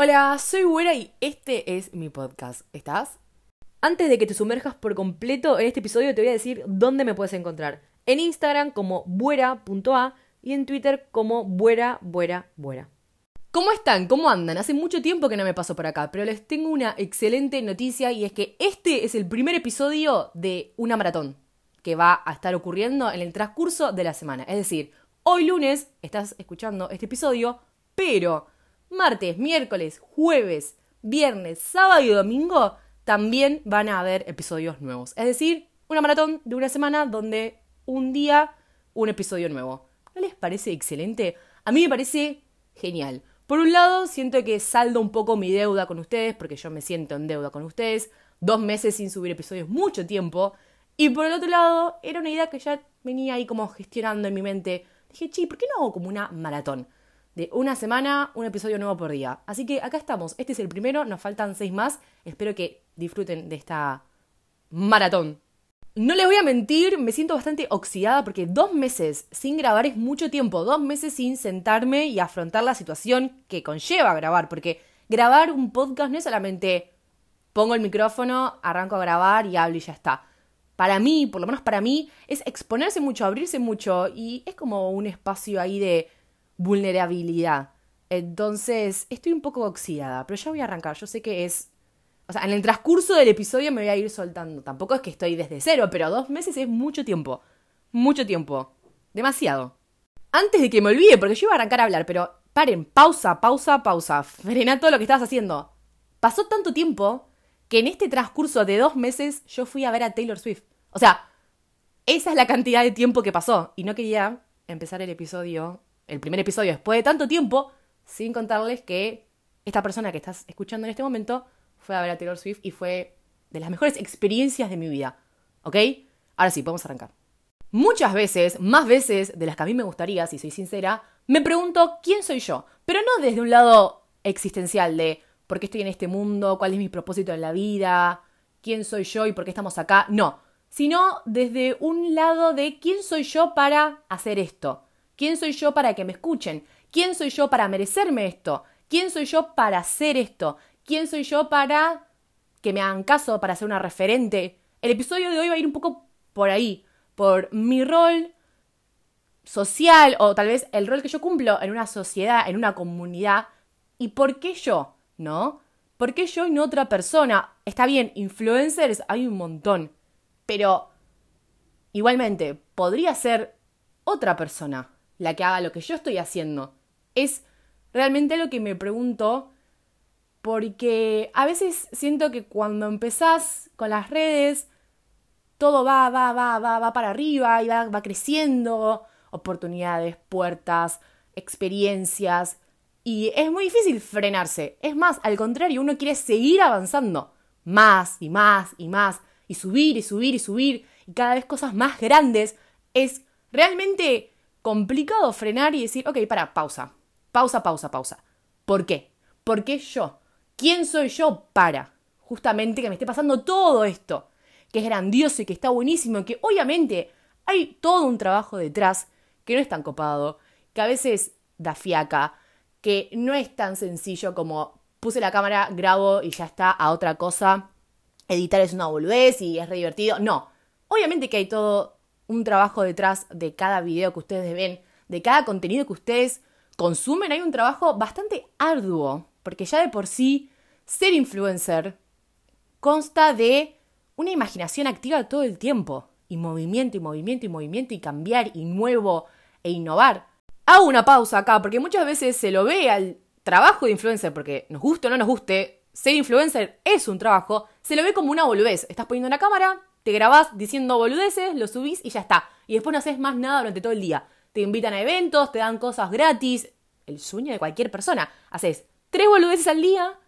Hola, soy Güera y este es mi podcast. ¿Estás? Antes de que te sumerjas por completo en este episodio, te voy a decir dónde me puedes encontrar. En Instagram como buera.a y en Twitter como buera, buera, buera. ¿Cómo están? ¿Cómo andan? Hace mucho tiempo que no me paso por acá, pero les tengo una excelente noticia y es que este es el primer episodio de una maratón que va a estar ocurriendo en el transcurso de la semana. Es decir, hoy lunes estás escuchando este episodio, pero martes, miércoles, jueves, viernes, sábado y domingo también van a haber episodios nuevos. Es decir, una maratón de una semana donde un día un episodio nuevo. ¿No les parece excelente? A mí me parece genial. Por un lado, siento que saldo un poco mi deuda con ustedes, porque yo me siento en deuda con ustedes. Dos meses sin subir episodios, mucho tiempo. Y por el otro lado, era una idea que ya venía ahí como gestionando en mi mente. Dije, chi, ¿por qué no hago como una maratón? De una semana, un episodio nuevo por día. Así que acá estamos. Este es el primero, nos faltan seis más. Espero que disfruten de esta maratón. No les voy a mentir, me siento bastante oxidada porque dos meses sin grabar es mucho tiempo. Dos meses sin sentarme y afrontar la situación que conlleva grabar. Porque grabar un podcast no es solamente pongo el micrófono, arranco a grabar y hablo y ya está. Para mí, por lo menos para mí, es exponerse mucho, abrirse mucho y es como un espacio ahí de vulnerabilidad. Entonces, estoy un poco oxidada, pero ya voy a arrancar. Yo sé que es. O sea, en el transcurso del episodio me voy a ir soltando. Tampoco es que estoy desde cero, pero dos meses es mucho tiempo. Mucho tiempo. Demasiado. Antes de que me olvide, porque yo iba a arrancar a hablar, pero paren, pausa, pausa, pausa. Frena todo lo que estabas haciendo. Pasó tanto tiempo que en este transcurso de dos meses yo fui a ver a Taylor Swift. O sea, esa es la cantidad de tiempo que pasó. Y no quería empezar el episodio el primer episodio después de tanto tiempo, sin contarles que esta persona que estás escuchando en este momento fue a ver a Taylor Swift y fue de las mejores experiencias de mi vida. ¿Ok? Ahora sí, podemos arrancar. Muchas veces, más veces de las que a mí me gustaría, si soy sincera, me pregunto quién soy yo, pero no desde un lado existencial de por qué estoy en este mundo, cuál es mi propósito en la vida, quién soy yo y por qué estamos acá, no, sino desde un lado de quién soy yo para hacer esto, ¿Quién soy yo para que me escuchen? ¿Quién soy yo para merecerme esto? ¿Quién soy yo para hacer esto? ¿Quién soy yo para que me hagan caso, para ser una referente? El episodio de hoy va a ir un poco por ahí, por mi rol social o tal vez el rol que yo cumplo en una sociedad, en una comunidad y por qué yo, ¿no? ¿Por qué yo y no otra persona? Está bien, influencers hay un montón, pero igualmente podría ser otra persona la que haga lo que yo estoy haciendo. Es realmente lo que me pregunto porque a veces siento que cuando empezás con las redes, todo va, va, va, va, va para arriba y va, va creciendo, oportunidades, puertas, experiencias, y es muy difícil frenarse. Es más, al contrario, uno quiere seguir avanzando, más y más y más, y subir y subir y subir, y cada vez cosas más grandes. Es realmente complicado frenar y decir, ok, para, pausa, pausa, pausa, pausa. ¿Por qué? ¿Por qué yo? ¿Quién soy yo para justamente que me esté pasando todo esto? Que es grandioso y que está buenísimo, que obviamente hay todo un trabajo detrás que no es tan copado, que a veces da fiaca, que no es tan sencillo como puse la cámara, grabo y ya está a otra cosa. Editar es una boludez y es re divertido. No, obviamente que hay todo un trabajo detrás de cada video que ustedes ven, de cada contenido que ustedes consumen, hay un trabajo bastante arduo, porque ya de por sí ser influencer consta de una imaginación activa todo el tiempo, y movimiento y movimiento y movimiento y cambiar y nuevo e innovar. Hago una pausa acá, porque muchas veces se lo ve al trabajo de influencer, porque nos guste o no nos guste, ser influencer es un trabajo, se lo ve como una boludez. Estás poniendo una cámara, te grabás diciendo boludeces, lo subís y ya está. Y después no haces más nada durante todo el día. Te invitan a eventos, te dan cosas gratis. El sueño de cualquier persona. Haces tres boludeces al día,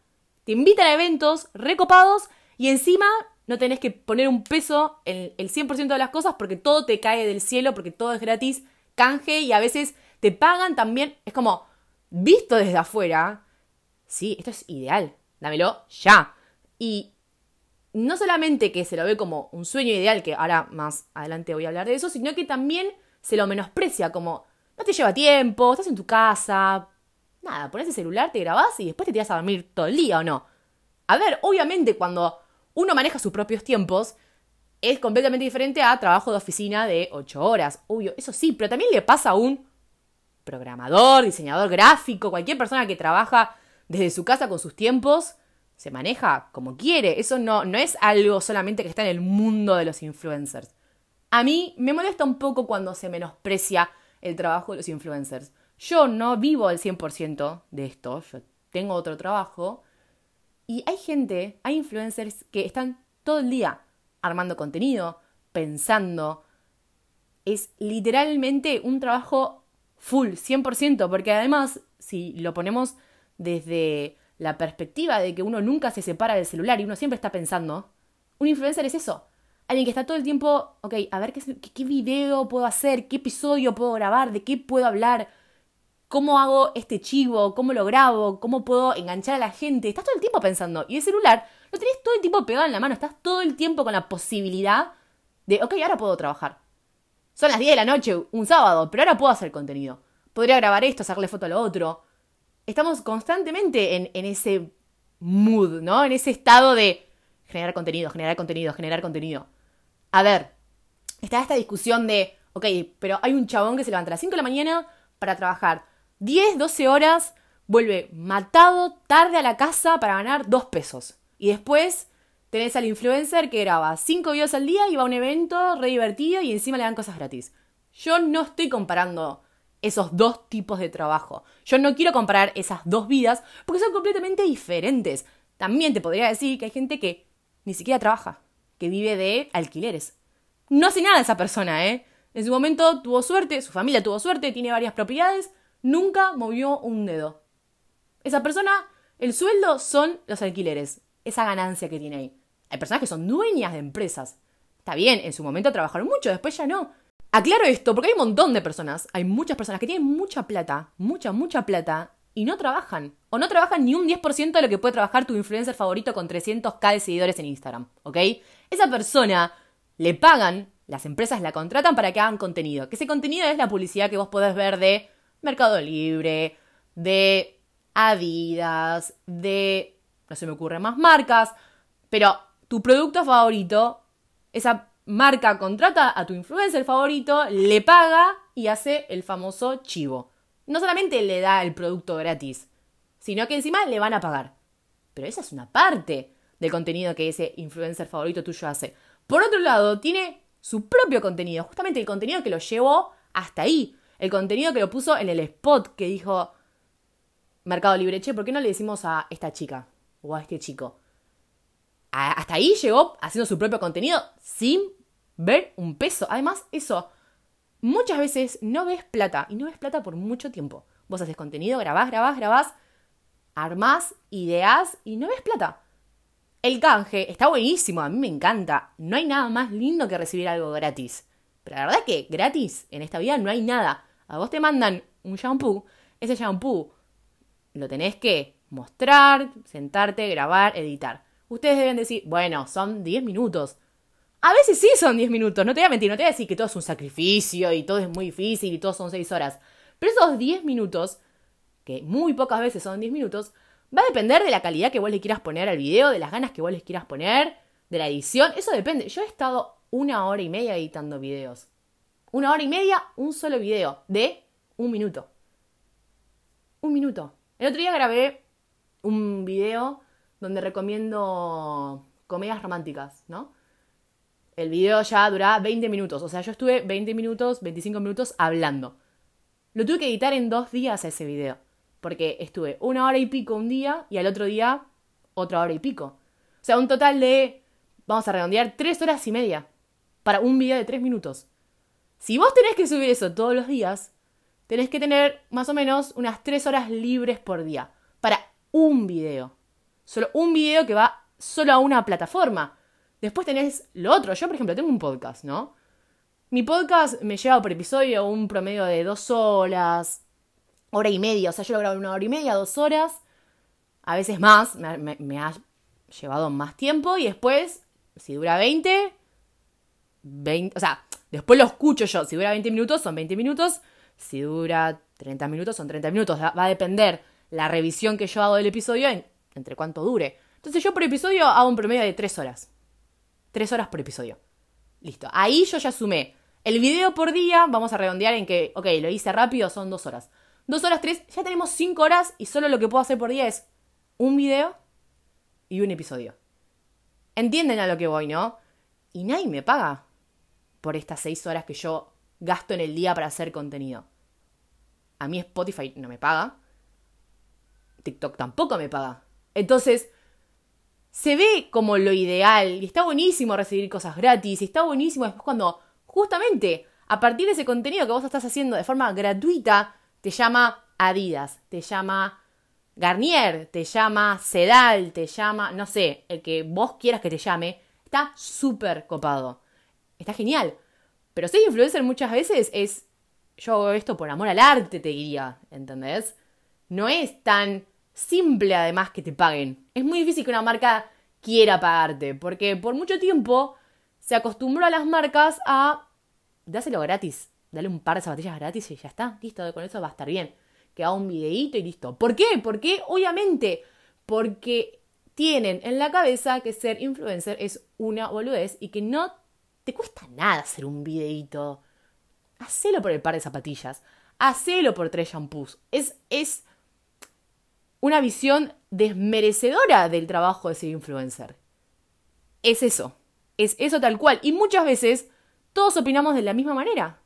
te invitan a eventos recopados y encima no tenés que poner un peso en el 100% de las cosas porque todo te cae del cielo, porque todo es gratis, canje y a veces te pagan también. Es como, visto desde afuera, sí, esto es ideal, dámelo ya. Y no solamente que se lo ve como un sueño ideal, que ahora más adelante voy a hablar de eso, sino que también se lo menosprecia como no te lleva tiempo, estás en tu casa, Nada, pones el celular, te grabás y después te tiras a dormir todo el día o no. A ver, obviamente cuando uno maneja sus propios tiempos, es completamente diferente a trabajo de oficina de 8 horas. Obvio, eso sí, pero también le pasa a un programador, diseñador gráfico, cualquier persona que trabaja desde su casa con sus tiempos, se maneja como quiere. Eso no, no es algo solamente que está en el mundo de los influencers. A mí me molesta un poco cuando se menosprecia el trabajo de los influencers. Yo no vivo al 100% de esto, yo tengo otro trabajo. Y hay gente, hay influencers que están todo el día armando contenido, pensando. Es literalmente un trabajo full, 100%, porque además, si lo ponemos desde la perspectiva de que uno nunca se separa del celular y uno siempre está pensando, un influencer es eso. Alguien que está todo el tiempo, ok, a ver qué, qué, video puedo hacer, qué episodio puedo grabar, de qué puedo hablar, cómo hago este chivo, cómo lo grabo, cómo puedo enganchar a la gente. Estás todo el tiempo pensando. Y el celular lo tenés todo el tiempo pegado en la mano, estás todo el tiempo con la posibilidad de, ok, ahora puedo trabajar. Son las 10 de la noche, un sábado, pero ahora puedo hacer contenido. Podría grabar esto, sacarle foto a lo otro. Estamos constantemente en, en ese mood, ¿no? En ese estado de generar contenido, generar contenido, generar contenido. A ver, está esta discusión de, ok, pero hay un chabón que se levanta a las 5 de la mañana para trabajar 10, 12 horas, vuelve matado tarde a la casa para ganar 2 pesos. Y después tenés al influencer que graba 5 videos al día y va a un evento re divertido y encima le dan cosas gratis. Yo no estoy comparando esos dos tipos de trabajo. Yo no quiero comparar esas dos vidas porque son completamente diferentes. También te podría decir que hay gente que ni siquiera trabaja, que vive de alquileres. No hace nada esa persona, ¿eh? En su momento tuvo suerte, su familia tuvo suerte, tiene varias propiedades, nunca movió un dedo. Esa persona, el sueldo son los alquileres esa ganancia que tiene ahí. Hay personas que son dueñas de empresas. Está bien, en su momento trabajaron mucho, después ya no. Aclaro esto porque hay un montón de personas, hay muchas personas que tienen mucha plata, mucha, mucha plata, y no trabajan. O no trabajan ni un 10% de lo que puede trabajar tu influencer favorito con 300k de seguidores en Instagram, ¿ok? Esa persona le pagan, las empresas la contratan para que hagan contenido. Que ese contenido es la publicidad que vos podés ver de Mercado Libre, de Adidas, de no se me ocurren más marcas, pero tu producto favorito, esa marca contrata a tu influencer favorito, le paga y hace el famoso chivo. No solamente le da el producto gratis, sino que encima le van a pagar. Pero esa es una parte del contenido que ese influencer favorito tuyo hace. Por otro lado, tiene su propio contenido, justamente el contenido que lo llevó hasta ahí. El contenido que lo puso en el spot que dijo Mercado Libre, che, ¿por qué no le decimos a esta chica? o a este chico. Hasta ahí llegó haciendo su propio contenido sin ver un peso. Además, eso, muchas veces no ves plata y no ves plata por mucho tiempo. Vos haces contenido, grabás, grabás, grabás, armás, ideas y no ves plata. El canje está buenísimo, a mí me encanta. No hay nada más lindo que recibir algo gratis. Pero la verdad es que gratis en esta vida no hay nada. A vos te mandan un shampoo, ese shampoo lo tenés que mostrar, sentarte, grabar, editar. Ustedes deben decir, bueno, son 10 minutos. A veces sí son 10 minutos, no te voy a mentir, no te voy a decir que todo es un sacrificio y todo es muy difícil y todo son 6 horas. Pero esos 10 minutos, que muy pocas veces son 10 minutos, va a depender de la calidad que vos le quieras poner al video, de las ganas que vos les quieras poner, de la edición, eso depende. Yo he estado una hora y media editando videos. Una hora y media, un solo video, de un minuto. Un minuto. El otro día grabé un video donde recomiendo comedias románticas, ¿no? El video ya dura 20 minutos, o sea, yo estuve 20 minutos, 25 minutos hablando. Lo tuve que editar en dos días ese video, porque estuve una hora y pico un día y al otro día otra hora y pico. O sea, un total de, vamos a redondear, tres horas y media para un video de tres minutos. Si vos tenés que subir eso todos los días, tenés que tener más o menos unas tres horas libres por día para un video. Solo un video que va solo a una plataforma. Después tenés lo otro. Yo, por ejemplo, tengo un podcast, ¿no? Mi podcast me lleva por episodio un promedio de dos horas, hora y media. O sea, yo lo grabo una hora y media, dos horas. A veces más, me, ha llevado más tiempo. Y después, si dura 20, 20, o sea, después lo escucho yo. Si dura 20 minutos, son 20 minutos. Si dura 30 minutos son 30 minutos. Va a depender la revisión que yo hago del episodio en, entre cuánto dure. Entonces yo por episodio hago un promedio de 3 horas. 3 horas por episodio. Listo. Ahí yo ya sumé. El video por día, vamos a redondear en que, ok, lo hice rápido, son 2 horas. 2 horas 3, ya tenemos 5 horas y solo lo que puedo hacer por día es un video y un episodio. Entienden a lo que voy, ¿no? Y nadie me paga por estas 6 horas que yo gasto en el día para hacer contenido. A mí Spotify no me paga. TikTok tampoco me paga. Entonces, se ve como lo ideal y está buenísimo recibir cosas gratis y está buenísimo después cuando justamente a partir de ese contenido que vos estás haciendo de forma gratuita, te llama Adidas, te llama Garnier, te llama Sedal, te llama, no sé, el que vos quieras que te llame, está súper copado. Está genial. Pero ser influencer muchas veces es, yo hago esto por amor al arte, te diría, ¿entendés? No es tan simple además que te paguen. Es muy difícil que una marca quiera pagarte, porque por mucho tiempo se acostumbró a las marcas a dáselo gratis, dale un par de zapatillas gratis y ya está, listo, con eso va a estar bien. Que haga un videíto y listo. ¿Por qué? Porque obviamente, porque tienen en la cabeza que ser influencer es una boludez y que no te cuesta nada hacer un videíto. Hacelo por el par de zapatillas. Hacelo por tres shampoos. Es, es una visión desmerecedora del trabajo de ser influencer. Es eso. Es eso tal cual. Y muchas veces todos opinamos de la misma manera.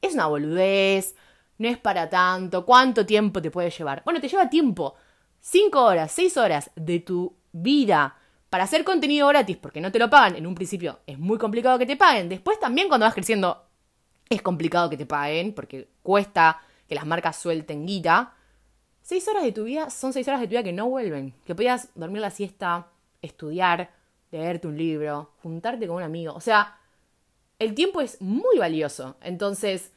Es una boludez, no es para tanto, ¿cuánto tiempo te puede llevar? Bueno, te lleva tiempo. Cinco horas, seis horas de tu vida para hacer contenido gratis porque no te lo pagan. En un principio es muy complicado que te paguen. Después también cuando vas creciendo es complicado que te paguen porque cuesta que las marcas suelten guita. Seis horas de tu vida son seis horas de tu vida que no vuelven. Que podías dormir la siesta, estudiar, leerte un libro, juntarte con un amigo. O sea, el tiempo es muy valioso. Entonces,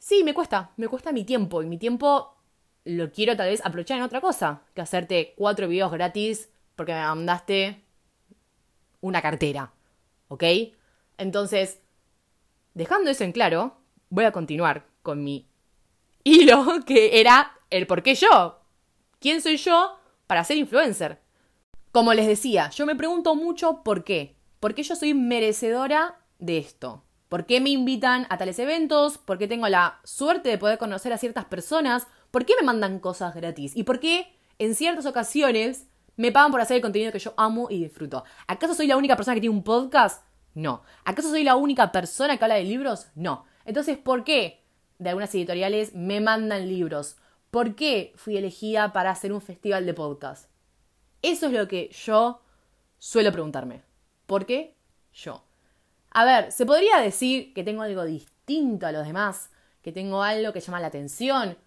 sí, me cuesta, me cuesta mi tiempo. Y mi tiempo lo quiero tal vez aprovechar en otra cosa que hacerte cuatro videos gratis porque me mandaste una cartera. ¿Ok? Entonces, dejando eso en claro, voy a continuar con mi hilo que era el por qué yo. ¿Quién soy yo para ser influencer? Como les decía, yo me pregunto mucho por qué. ¿Por qué yo soy merecedora de esto? ¿Por qué me invitan a tales eventos? ¿Por qué tengo la suerte de poder conocer a ciertas personas? ¿Por qué me mandan cosas gratis? ¿Y por qué en ciertas ocasiones me pagan por hacer el contenido que yo amo y disfruto? ¿Acaso soy la única persona que tiene un podcast? No. ¿Acaso soy la única persona que habla de libros? No. Entonces, ¿por qué de algunas editoriales me mandan libros? ¿Por qué fui elegida para hacer un festival de podcast? Eso es lo que yo suelo preguntarme. ¿Por qué yo? A ver, se podría decir que tengo algo distinto a los demás, que tengo algo que llama la atención.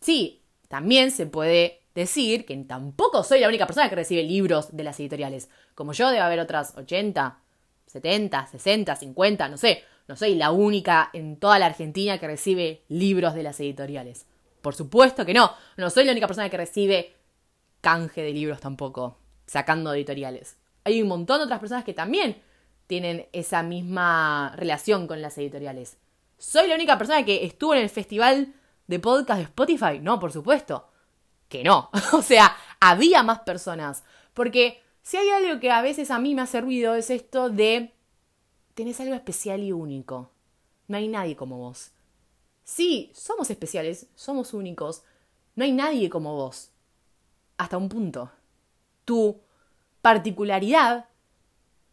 Sí, también se puede decir que tampoco soy la única persona que recibe libros de las editoriales. Como yo, debe haber otras 80, 70, 60, 50, no sé. No soy la única en toda la Argentina que recibe libros de las editoriales. Por supuesto que no. No soy la única persona que recibe canje de libros tampoco, sacando editoriales. Hay un montón de otras personas que también tienen esa misma relación con las editoriales. ¿Soy la única persona que estuvo en el festival de podcast de Spotify? No, por supuesto. Que no. o sea, había más personas. Porque si hay algo que a veces a mí me hace ruido es esto de tenés algo especial y único. No hay nadie como vos. Sí, somos especiales, somos únicos. No hay nadie como vos. Hasta un punto. Tu particularidad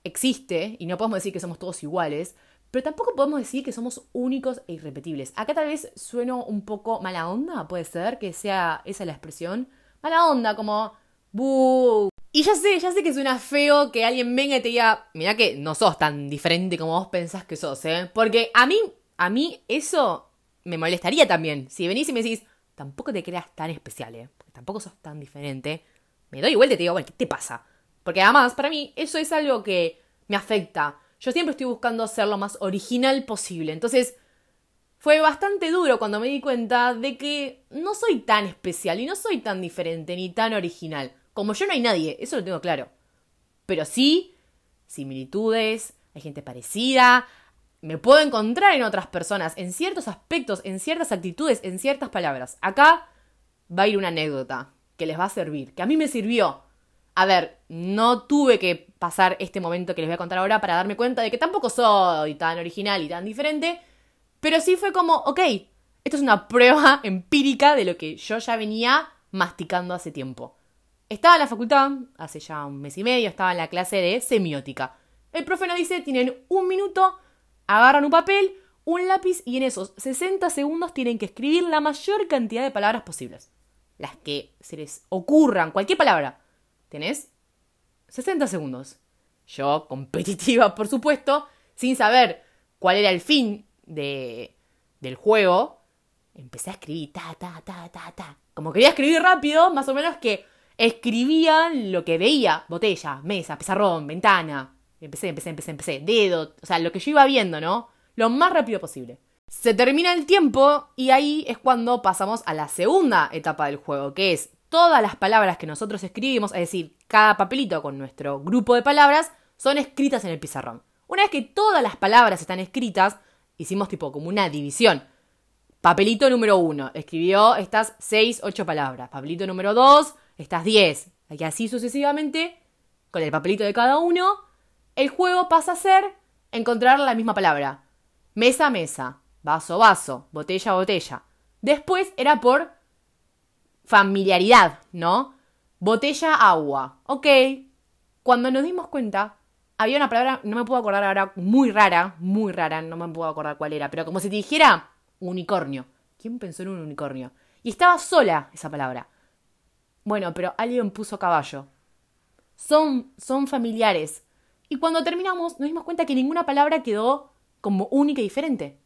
existe, y no podemos decir que somos todos iguales, pero tampoco podemos decir que somos únicos e irrepetibles. Acá tal vez sueno un poco mala onda, puede ser que sea esa la expresión. Mala onda, como... ¡Buh! Y ya sé, ya sé que suena feo que alguien venga y te diga, mira que no sos tan diferente como vos pensás que sos, ¿eh? Porque a mí, a mí eso me molestaría también. Si venís y me decís, tampoco te creas tan especial, ¿eh? Tampoco sos tan diferente. Me doy vuelta y te digo, bueno, ¿qué te pasa? Porque además, para mí, eso es algo que me afecta. Yo siempre estoy buscando ser lo más original posible. Entonces, fue bastante duro cuando me di cuenta de que no soy tan especial y no soy tan diferente ni tan original. Como yo no hay nadie, eso lo tengo claro. Pero sí, similitudes, hay gente parecida, me puedo encontrar en otras personas, en ciertos aspectos, en ciertas actitudes, en ciertas palabras. Acá va a ir una anécdota que les va a servir, que a mí me sirvió. A ver, no tuve que pasar este momento que les voy a contar ahora para darme cuenta de que tampoco soy tan original y tan diferente, pero sí fue como, ok, esto es una prueba empírica de lo que yo ya venía masticando hace tiempo. Estaba en la facultad, hace ya un mes y medio, estaba en la clase de semiótica. El profe nos dice, tienen un minuto, agarran un papel, un lápiz y en esos 60 segundos tienen que escribir la mayor cantidad de palabras posibles. Las que se les ocurran, cualquier palabra. Tenés 60 segundos. Yo, competitiva, por supuesto, sin saber cuál era el fin de, del juego, empecé a escribir ta, ta, ta, ta, ta. Como quería escribir rápido, más o menos que escribía lo que veía. Botella, mesa, pizarrón, ventana. Empecé, empecé, empecé, empecé. Dedo, o sea, lo que yo iba viendo, ¿no? Lo más rápido posible. Se termina el tiempo y ahí es cuando pasamos a la segunda etapa del juego, que es todas las palabras que nosotros escribimos, es decir, cada papelito con nuestro grupo de palabras, son escritas en el pizarrón. Una vez que todas las palabras están escritas, hicimos tipo como una división. Papelito número uno, escribió estas seis, ocho palabras. Papelito número dos, estas diez. Y así sucesivamente, con el papelito de cada uno, el juego pasa a ser encontrar la misma palabra. Mesa, mesa. Vaso, vaso. Botella, botella. Después era por familiaridad, ¿no? Botella, agua. Ok. Cuando nos dimos cuenta, había una palabra, no me puedo acordar ahora, muy rara, muy rara, no me puedo acordar cuál era, pero como si te dijera unicornio. ¿Quién pensó en un unicornio? Y estaba sola esa palabra. Bueno, pero alguien puso caballo. Son, son familiares. Y cuando terminamos nos dimos cuenta que ninguna palabra quedó como única y diferente.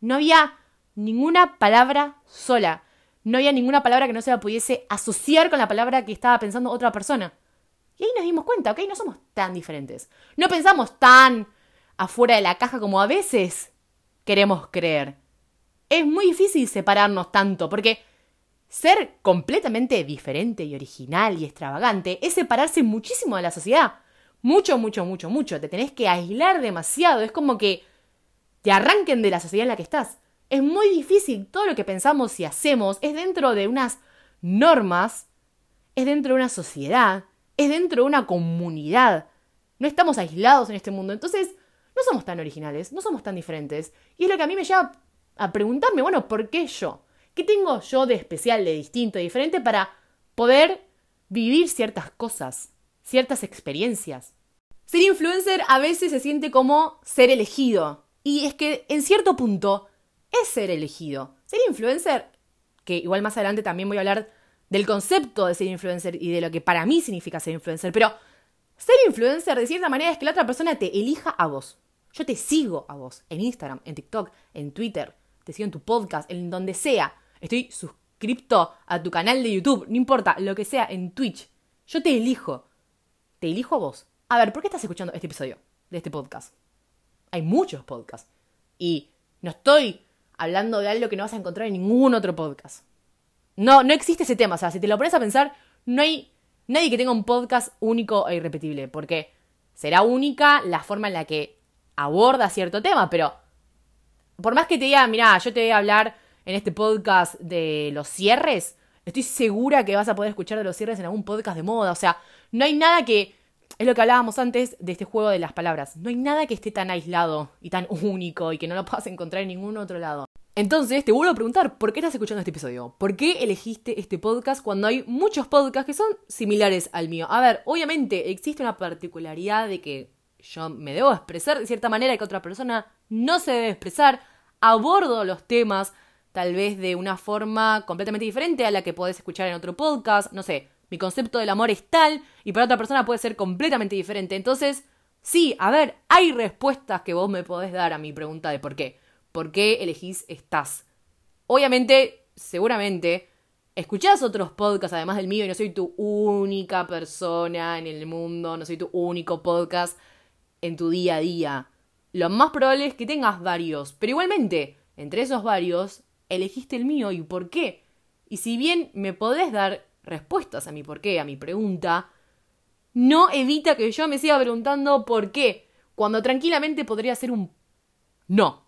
No había ninguna palabra sola. No había ninguna palabra que no se la pudiese asociar con la palabra que estaba pensando otra persona. Y ahí nos dimos cuenta, ¿ok? No somos tan diferentes. No pensamos tan afuera de la caja como a veces queremos creer. Es muy difícil separarnos tanto, porque ser completamente diferente y original y extravagante es separarse muchísimo de la sociedad. Mucho, mucho, mucho, mucho. Te tenés que aislar demasiado. Es como que te arranquen de la sociedad en la que estás. Es muy difícil. Todo lo que pensamos y hacemos es dentro de unas normas, es dentro de una sociedad, es dentro de una comunidad. No estamos aislados en este mundo. Entonces, no somos tan originales, no somos tan diferentes. Y es lo que a mí me lleva a preguntarme, bueno, ¿por qué yo? ¿Qué tengo yo de especial, de distinto, de diferente para poder vivir ciertas cosas, ciertas experiencias? Ser influencer a veces se siente como ser elegido. Y es que en cierto punto es ser elegido. Ser influencer, que igual más adelante también voy a hablar del concepto de ser influencer y de lo que para mí significa ser influencer, pero ser influencer de cierta manera es que la otra persona te elija a vos. Yo te sigo a vos en Instagram, en TikTok, en Twitter, te sigo en tu podcast, en donde sea. Estoy suscripto a tu canal de YouTube, no importa, lo que sea, en Twitch. Yo te elijo. Te elijo a vos. A ver, ¿por qué estás escuchando este episodio de este podcast? Hay muchos podcasts. Y no estoy hablando de algo que no vas a encontrar en ningún otro podcast. No, no existe ese tema. O sea, si te lo pones a pensar, no hay nadie que tenga un podcast único e irrepetible. Porque será única la forma en la que aborda cierto tema, pero por más que te diga, mira, yo te voy a hablar en este podcast de los cierres, estoy segura que vas a poder escuchar de los cierres en algún podcast de moda. O sea, no hay nada que. Es lo que hablábamos antes de este juego de las palabras. No hay nada que esté tan aislado y tan único y que no lo puedas encontrar en ningún otro lado. Entonces, te vuelvo a preguntar, ¿por qué estás escuchando este episodio? ¿Por qué elegiste este podcast cuando hay muchos podcasts que son similares al mío? A ver, obviamente existe una particularidad de que yo me debo expresar de cierta manera que otra persona no se debe expresar. Abordo los temas tal vez de una forma completamente diferente a la que podés escuchar en otro podcast. No sé, mi concepto del amor es tal y para otra persona puede ser completamente diferente. Entonces, sí, a ver, hay respuestas que vos me podés dar a mi pregunta de por qué por qué elegís estás. Obviamente, seguramente, escuchás otros podcasts además del mío y no soy tu única persona en el mundo, no soy tu único podcast en tu día a día. Lo más probable es que tengas varios, pero igualmente, entre esos varios, elegiste el mío y por qué. Y si bien me podés dar respuestas a mi por qué, a mi pregunta, no evita que yo me siga preguntando por qué, cuando tranquilamente podría ser un No.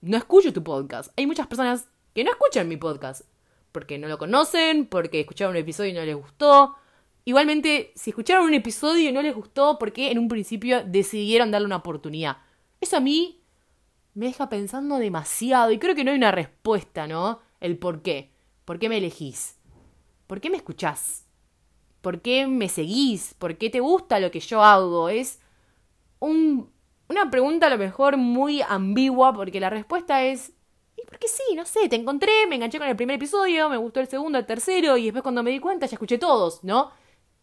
No escucho tu podcast. Hay muchas personas que no escuchan mi podcast. Porque no lo conocen, porque escucharon un episodio y no les gustó. Igualmente, si escucharon un episodio y no les gustó, porque en un principio decidieron darle una oportunidad? Eso a mí me deja pensando demasiado y creo que no hay una respuesta, ¿no? El por qué. ¿Por qué me elegís? ¿Por qué me escuchás? ¿Por qué me seguís? ¿Por qué te gusta lo que yo hago? Es un, una pregunta a lo mejor muy ambigua porque la respuesta es... ¿Y por qué sí? No sé, te encontré, me enganché con el primer episodio, me gustó el segundo, el tercero y después cuando me di cuenta ya escuché todos, ¿no?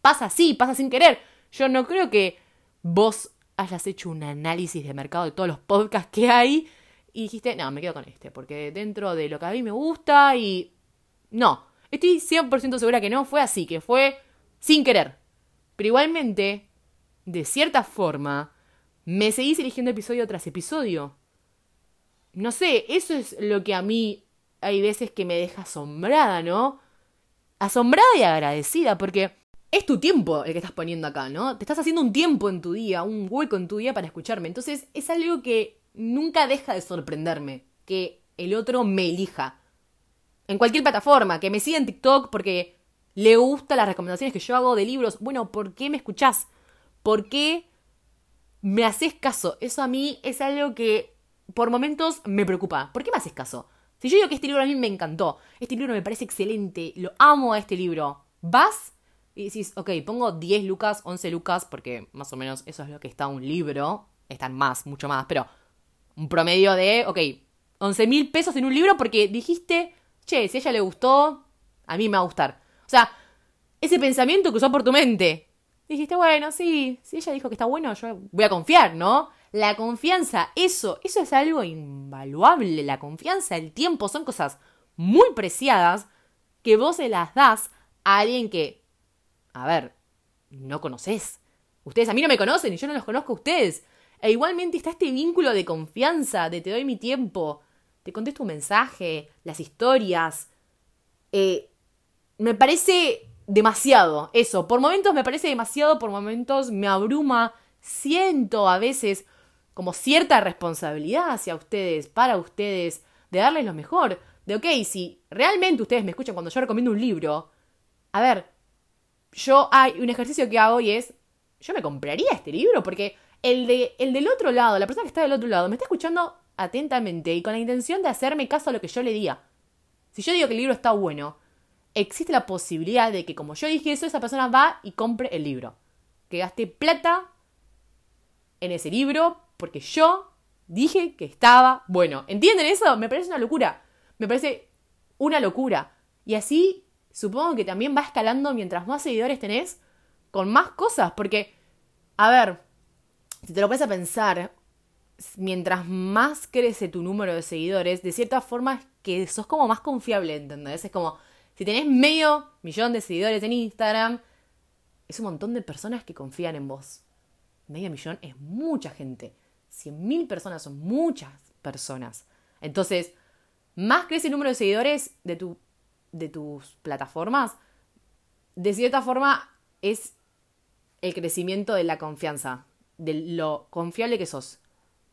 Pasa así, pasa sin querer. Yo no creo que vos hayas hecho un análisis de mercado de todos los podcasts que hay y dijiste, no, me quedo con este, porque dentro de lo que a mí me gusta y... No, estoy 100% segura que no fue así, que fue sin querer. Pero igualmente, de cierta forma, me seguís eligiendo episodio tras episodio. No sé, eso es lo que a mí hay veces que me deja asombrada, ¿no? Asombrada y agradecida, porque es tu tiempo el que estás poniendo acá, ¿no? Te estás haciendo un tiempo en tu día, un hueco en tu día para escucharme. Entonces es algo que nunca deja de sorprenderme, que el otro me elija. En cualquier plataforma, que me siga en TikTok porque le gustan las recomendaciones que yo hago de libros. Bueno, ¿por qué me escuchás? ¿Por qué me haces caso? Eso a mí es algo que por momentos me preocupa. ¿Por qué me haces caso? Si yo digo que este libro a mí me encantó, este libro me parece excelente, lo amo a este libro, ¿vas? y decís, ok, pongo 10 lucas, 11 lucas, porque más o menos eso es lo que está un libro, están más, mucho más, pero un promedio de, ok, 11 mil pesos en un libro porque dijiste, si a ella le gustó, a mí me va a gustar. O sea, ese pensamiento cruzó por tu mente. Dijiste, bueno, sí, si ella dijo que está bueno, yo voy a confiar, ¿no? La confianza, eso, eso es algo invaluable. La confianza, el tiempo, son cosas muy preciadas que vos se las das a alguien que a ver, no conoces. Ustedes a mí no me conocen y yo no los conozco a ustedes. E igualmente está este vínculo de confianza, de te doy mi tiempo, te contesto un mensaje, las historias. Eh, me parece demasiado eso. Por momentos me parece demasiado, por momentos me abruma. Siento a veces como cierta responsabilidad hacia ustedes, para ustedes, de darles lo mejor. De, ok, si realmente ustedes me escuchan cuando yo recomiendo un libro, a ver, yo hay un ejercicio que hago y es, yo me compraría este libro porque el, de, el del otro lado, la persona que está del otro lado, me está escuchando atentamente y con la intención de hacerme caso a lo que yo le diga. Si yo digo que el libro está bueno, existe la posibilidad de que como yo dije eso, esa persona va y compre el libro. Que gaste plata en ese libro porque yo dije que estaba bueno. ¿Entienden eso? Me parece una locura. Me parece una locura. Y así supongo que también va escalando mientras más seguidores tenés, con más cosas, porque, a ver, si te lo pones a pensar, mientras más crece tu número de seguidores, de cierta forma es que sos como más confiable, ¿entendés? Es como, si tenés medio millón de seguidores en Instagram, es un montón de personas que confían en vos. Medio millón es mucha gente. Cien mil personas son muchas personas. Entonces, más crece el número de seguidores de tu de tus plataformas, de cierta forma es el crecimiento de la confianza, de lo confiable que sos.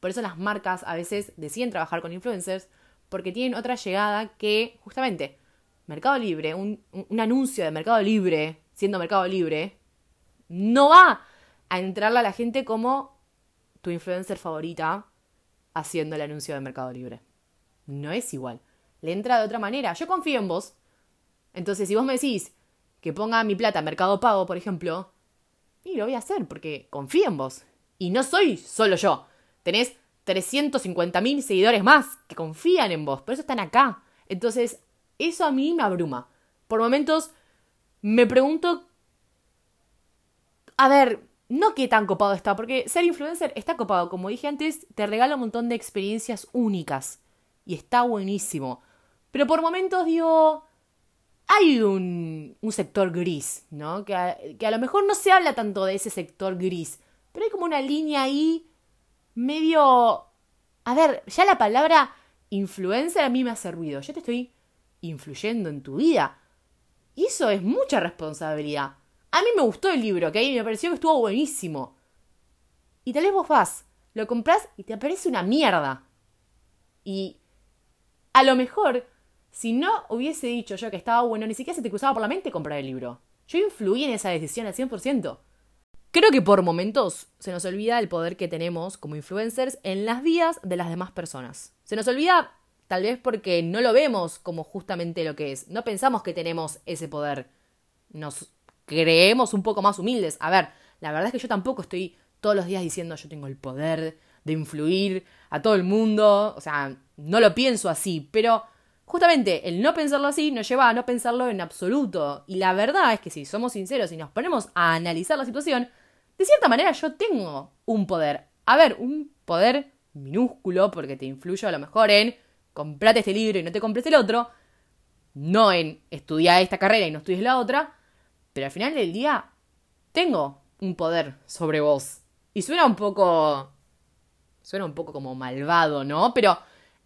Por eso las marcas a veces deciden trabajar con influencers porque tienen otra llegada que justamente Mercado Libre, un, un anuncio de Mercado Libre, siendo Mercado Libre, no va a entrarle a la gente como tu influencer favorita haciendo el anuncio de Mercado Libre. No es igual. Le entra de otra manera. Yo confío en vos. Entonces, si vos me decís que ponga mi plata en Mercado Pago, por ejemplo, y lo voy a hacer porque confío en vos. Y no soy solo yo. Tenés 350.000 seguidores más que confían en vos. Por eso están acá. Entonces, eso a mí me abruma. Por momentos me pregunto, a ver, no qué tan copado está, porque ser influencer está copado. Como dije antes, te regala un montón de experiencias únicas. Y está buenísimo. Pero por momentos digo, hay un, un sector gris, ¿no? Que a, que a lo mejor no se habla tanto de ese sector gris, pero hay como una línea ahí medio... A ver, ya la palabra influencer a mí me hace ruido. Yo te estoy influyendo en tu vida. Y eso es mucha responsabilidad. A mí me gustó el libro, ¿ok? Me pareció que estuvo buenísimo. Y tal vez vos vas, lo compras y te aparece una mierda. Y a lo mejor, si no hubiese dicho yo que estaba bueno, ni siquiera se te cruzaba por la mente comprar el libro. Yo influí en esa decisión al 100%. Creo que por momentos se nos olvida el poder que tenemos como influencers en las vidas de las demás personas. Se nos olvida tal vez porque no lo vemos como justamente lo que es. No pensamos que tenemos ese poder. Nos creemos un poco más humildes. A ver, la verdad es que yo tampoco estoy todos los días diciendo yo tengo el poder de influir a todo el mundo. O sea, no lo pienso así, pero justamente el no pensarlo así nos lleva a no pensarlo en absoluto. Y la verdad es que si somos sinceros y nos ponemos a analizar la situación, de cierta manera yo tengo un poder. A ver, un poder minúsculo porque te influyo a lo mejor en comprate este libro y no te compres el otro, no en estudiar esta carrera y no estudies la otra, pero al final del día tengo un poder sobre vos. Y suena un poco... Suena un poco como malvado, ¿no? Pero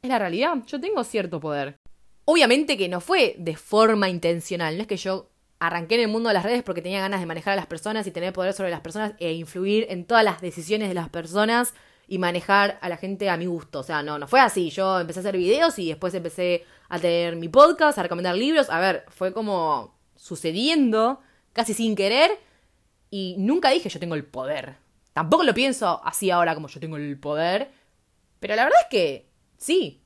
es la realidad, yo tengo cierto poder. Obviamente que no fue de forma intencional, no es que yo arranqué en el mundo de las redes porque tenía ganas de manejar a las personas y tener poder sobre las personas e influir en todas las decisiones de las personas y manejar a la gente a mi gusto. O sea, no, no fue así. Yo empecé a hacer videos y después empecé a tener mi podcast, a recomendar libros. A ver, fue como sucediendo, casi sin querer. Y nunca dije yo tengo el poder. Tampoco lo pienso así ahora como yo tengo el poder. Pero la verdad es que sí.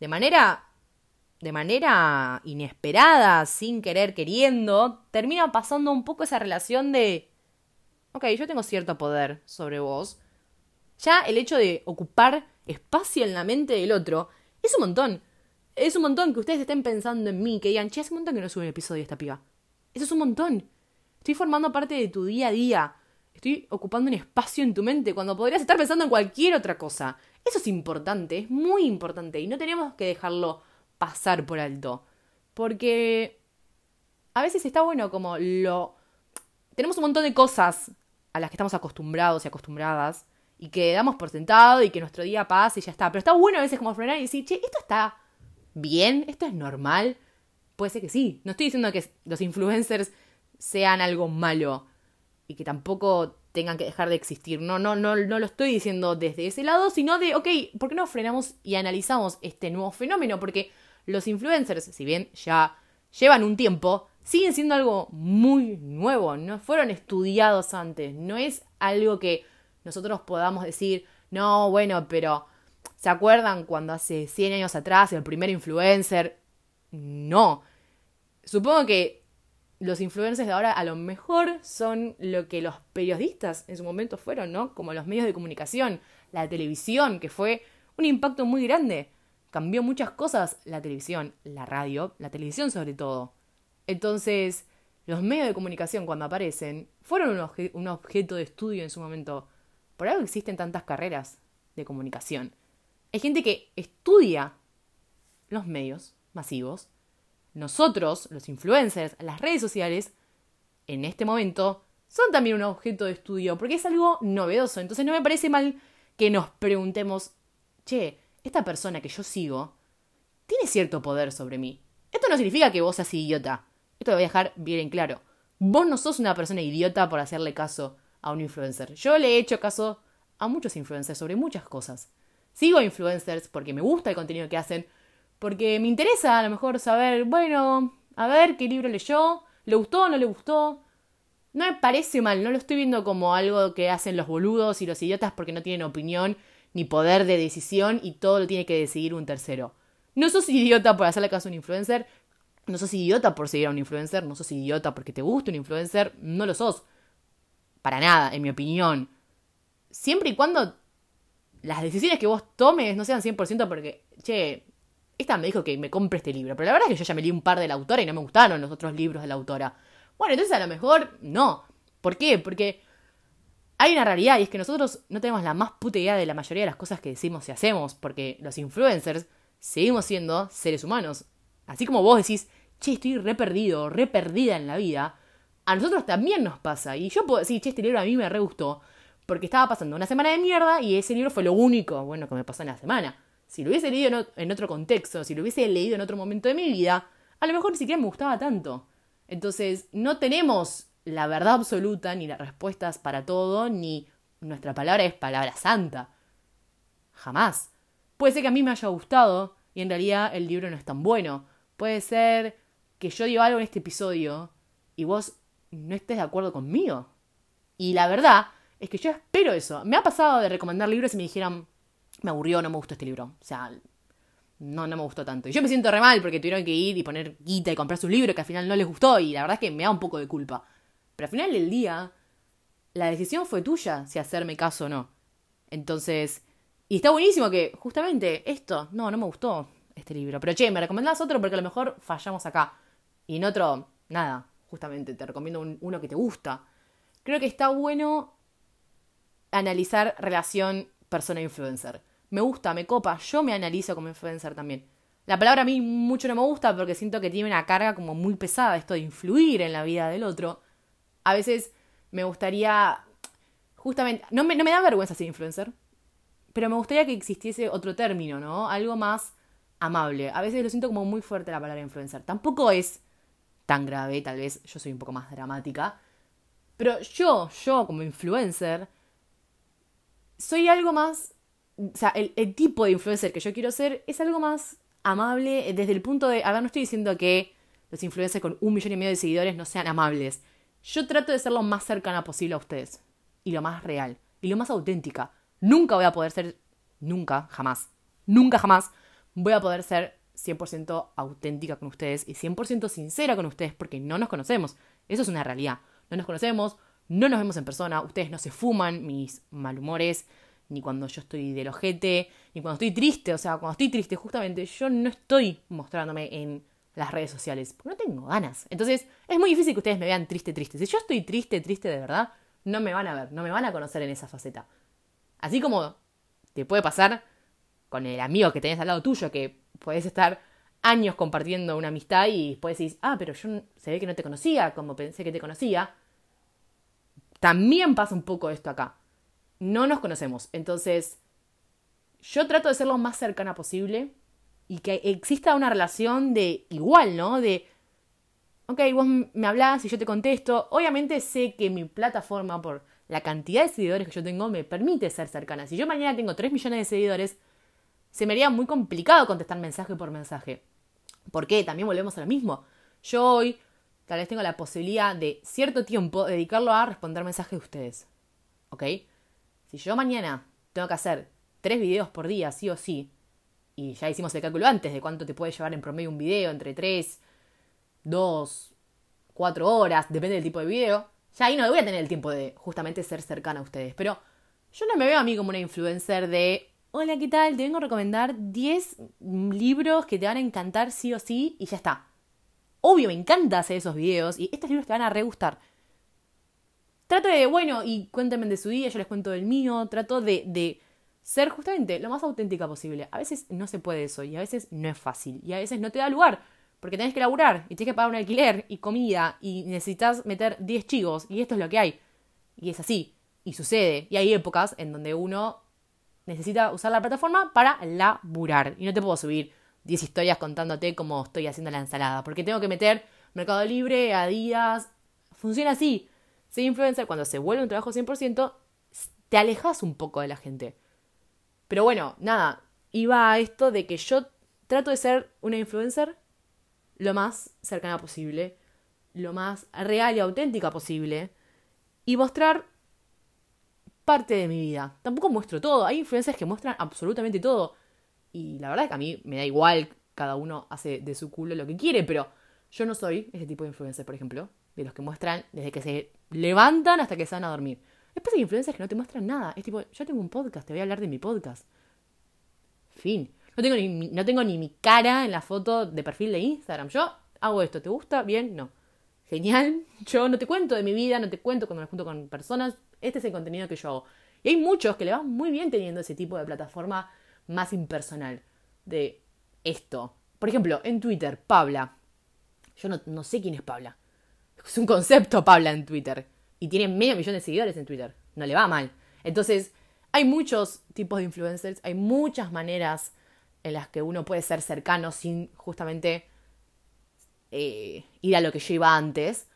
De manera de manera inesperada, sin querer, queriendo, termina pasando un poco esa relación de, ok, yo tengo cierto poder sobre vos. Ya el hecho de ocupar espacio en la mente del otro es un montón. Es un montón que ustedes estén pensando en mí, que digan, che, hace un montón que no sube un episodio de esta piba. Eso es un montón. Estoy formando parte de tu día a día. Estoy ocupando un espacio en tu mente cuando podrías estar pensando en cualquier otra cosa. Eso es importante, es muy importante y no tenemos que dejarlo pasar por alto. Porque a veces está bueno como lo... Tenemos un montón de cosas a las que estamos acostumbrados y acostumbradas y que damos por sentado y que nuestro día pasa y ya está. Pero está bueno a veces como frenar y decir, che, esto está bien, esto es normal. Puede ser que sí. No estoy diciendo que los influencers sean algo malo y que tampoco tengan que dejar de existir. No, no, no, no lo estoy diciendo desde ese lado, sino de, ok, ¿por qué no frenamos y analizamos este nuevo fenómeno? Porque los influencers, si bien ya llevan un tiempo, siguen siendo algo muy nuevo, no fueron estudiados antes, no es algo que nosotros podamos decir, no, bueno, pero ¿se acuerdan cuando hace 100 años atrás el primer influencer? No. Supongo que los influencers de ahora a lo mejor son lo que los periodistas en su momento fueron, ¿no? Como los medios de comunicación, la televisión, que fue un impacto muy grande cambió muchas cosas la televisión, la radio, la televisión sobre todo. Entonces, los medios de comunicación cuando aparecen fueron un, objeto de estudio en su momento. Por algo existen tantas carreras de comunicación. Hay gente que estudia los medios masivos. Nosotros, los influencers, las redes sociales, en este momento, son también un objeto de estudio porque es algo novedoso. Entonces no me parece mal que nos preguntemos, che, esta persona que yo sigo tiene cierto poder sobre mí. Esto no significa que vos seas idiota. Esto lo voy a dejar bien en claro. Vos no sos una persona idiota por hacerle caso a un influencer. Yo le he hecho caso a muchos influencers sobre muchas cosas. Sigo a influencers porque me gusta el contenido que hacen, porque me interesa a lo mejor saber, bueno, a ver qué libro leyó, le gustó o no le gustó. No me parece mal, no lo estoy viendo como algo que hacen los boludos y los idiotas porque no tienen opinión ni poder de decisión y todo lo tiene que decidir un tercero. No sos idiota por hacerle caso a un influencer, no sos idiota por seguir a un influencer, no sos idiota porque te gusta un influencer, no lo sos. Para nada, en mi opinión. Siempre y cuando las decisiones que vos tomes no sean 100% porque, che, esta me dijo que me compre este libro, pero la verdad es que yo ya me leí un par de la autora y no me gustaron los otros libros de la autora. Bueno, entonces a lo mejor no. ¿Por qué? Porque hay una realidad y es que nosotros no tenemos la más puta idea de la mayoría de las cosas que decimos y hacemos, porque los influencers seguimos siendo seres humanos. Así como vos decís, che, estoy re perdido, re perdida en la vida, a nosotros también nos pasa. Y yo puedo decir, che, este libro a mí me re gustó, porque estaba pasando una semana de mierda y ese libro fue lo único bueno que me pasó en la semana. Si lo hubiese leído en otro contexto, si lo hubiese leído en otro momento de mi vida, a lo mejor ni siquiera me gustaba tanto. Entonces, no tenemos la verdad absoluta, ni las respuestas para todo, ni nuestra palabra es palabra santa. Jamás. Puede ser que a mí me haya gustado y en realidad el libro no es tan bueno. Puede ser que yo diga algo en este episodio y vos no estés de acuerdo conmigo. Y la verdad es que yo espero eso. Me ha pasado de recomendar libros y me dijeran, me aburrió, no me gustó este libro. O sea, no, no me gustó tanto. Y yo me siento re mal porque tuvieron que ir y poner guita y comprar su libro que al final no les gustó y la verdad es que me da un poco de culpa. Pero al final del día, la decisión fue tuya si hacerme caso o no. Entonces, y está buenísimo que justamente esto, no, no me gustó este libro. Pero che, me recomendás otro porque a lo mejor fallamos acá. Y en otro, nada, justamente te recomiendo uno que te gusta. Creo que está bueno analizar relación persona-influencer. Me gusta, me copa, yo me analizo como influencer también. La palabra a mí mucho no me gusta porque siento que tiene una carga como muy pesada esto de influir en la vida del otro. A veces me gustaría, justamente, no me, no me da vergüenza ser influencer, pero me gustaría que existiese otro término, ¿no? Algo más amable. A veces lo siento como muy fuerte la palabra influencer. Tampoco es tan grave, tal vez yo soy un poco más dramática. Pero yo, yo como influencer, soy algo más... O sea, el, tipo de influencer que yo quiero ser es algo más amable desde el punto de... A ver, no estoy diciendo que los influencers con un millón y medio de seguidores no sean amables. Yo trato de ser lo más cercana posible a ustedes. Y lo más real. Y lo más auténtica. Nunca voy a poder ser... Nunca, jamás. Nunca, jamás voy a poder ser 100% auténtica con ustedes y 100% sincera con ustedes porque no nos conocemos. Eso es una realidad. No nos conocemos, no nos vemos en persona, ustedes no se fuman mis malhumores, ni cuando yo estoy del ojete, ni cuando estoy triste. O sea, cuando estoy triste, justamente, yo no estoy mostrándome en las redes sociales, porque no tengo ganas. Entonces, es muy difícil que ustedes me vean triste, triste. Si yo estoy triste, triste de verdad, no me van a ver, no me van a conocer en esa faceta. Así como te puede pasar con el amigo que tenés al lado tuyo, que puedes estar años compartiendo una amistad y después decís, ah, pero yo se ve que no te conocía como pensé que te conocía. También pasa un poco esto acá. No nos conocemos. Entonces, yo trato de ser lo más cercana posible y que exista una relación de igual, ¿no? De, ok, vos me hablas y yo te contesto. Obviamente sé que mi plataforma, por la cantidad de seguidores que yo tengo, me permite ser cercana. Si yo mañana tengo 3 millones de seguidores, se me haría muy complicado contestar mensaje por mensaje. ¿Por qué? También volvemos a lo mismo. Yo hoy tal vez tengo la posibilidad de cierto tiempo dedicarlo a responder mensajes de ustedes. ¿Ok? Si yo mañana tengo que hacer tres videos por día, sí o sí, y ya hicimos el cálculo antes de cuánto te puede llevar en promedio un video, entre tres, dos, cuatro horas, depende del tipo de video, ya ahí no voy a tener el tiempo de justamente ser cercana a ustedes. Pero yo no me veo a mí como una influencer de hola, ¿qué tal? Te vengo a recomendar 10 libros que te van a encantar sí o sí y ya está. Obvio, me encanta hacer esos videos y estos libros te van a re gustar. Trato de, bueno, y cuéntenme de su día, yo les cuento del mío, trato de, de ser justamente lo más auténtica posible. A veces no se puede eso y a veces no es fácil y a veces no te da lugar porque tenés que laburar y tienes que pagar un alquiler y comida y necesitas meter 10 chivos y esto es lo que hay. Y es así. Y sucede. Y hay épocas en donde uno necesita usar la plataforma para laburar. Y no te puedo subir 10 historias contándote cómo estoy haciendo la ensalada, porque tengo que meter Mercado Libre, a días. Funciona así. Ser influencer, cuando se vuelve un trabajo 100%, te alejas un poco de la gente. Pero bueno, nada, iba a esto de que yo trato de ser una influencer lo más cercana posible, lo más real y auténtica posible, y mostrar parte de mi vida. Tampoco muestro todo. Hay influencers que muestran absolutamente todo. Y la verdad es que a mí me da igual, cada uno hace de su culo lo que quiere, pero yo no soy ese tipo de influencer, por ejemplo, de los que muestran desde que se levantan hasta que se van a dormir. Después hay influencers que no te muestran nada. Es tipo, yo tengo un podcast, te voy a hablar de mi podcast. Fin. No tengo ni, no tengo ni mi cara en la foto de perfil de Instagram. Yo hago esto, ¿te gusta? Bien, no. Genial. Yo no te cuento de mi vida, no te cuento cuando me junto con personas este es el contenido que yo hago. Y hay muchos que le van muy bien teniendo ese tipo de plataforma más impersonal de esto. Por ejemplo, en Twitter, Pabla. Yo no, sé quién es Pabla. Es un concepto Pabla en Twitter. Y tiene medio millón de seguidores en Twitter. No le va mal. Entonces, hay muchos tipos de influencers, hay muchas maneras en las que uno puede ser cercano sin justamente eh, ir a lo que yo iba antes.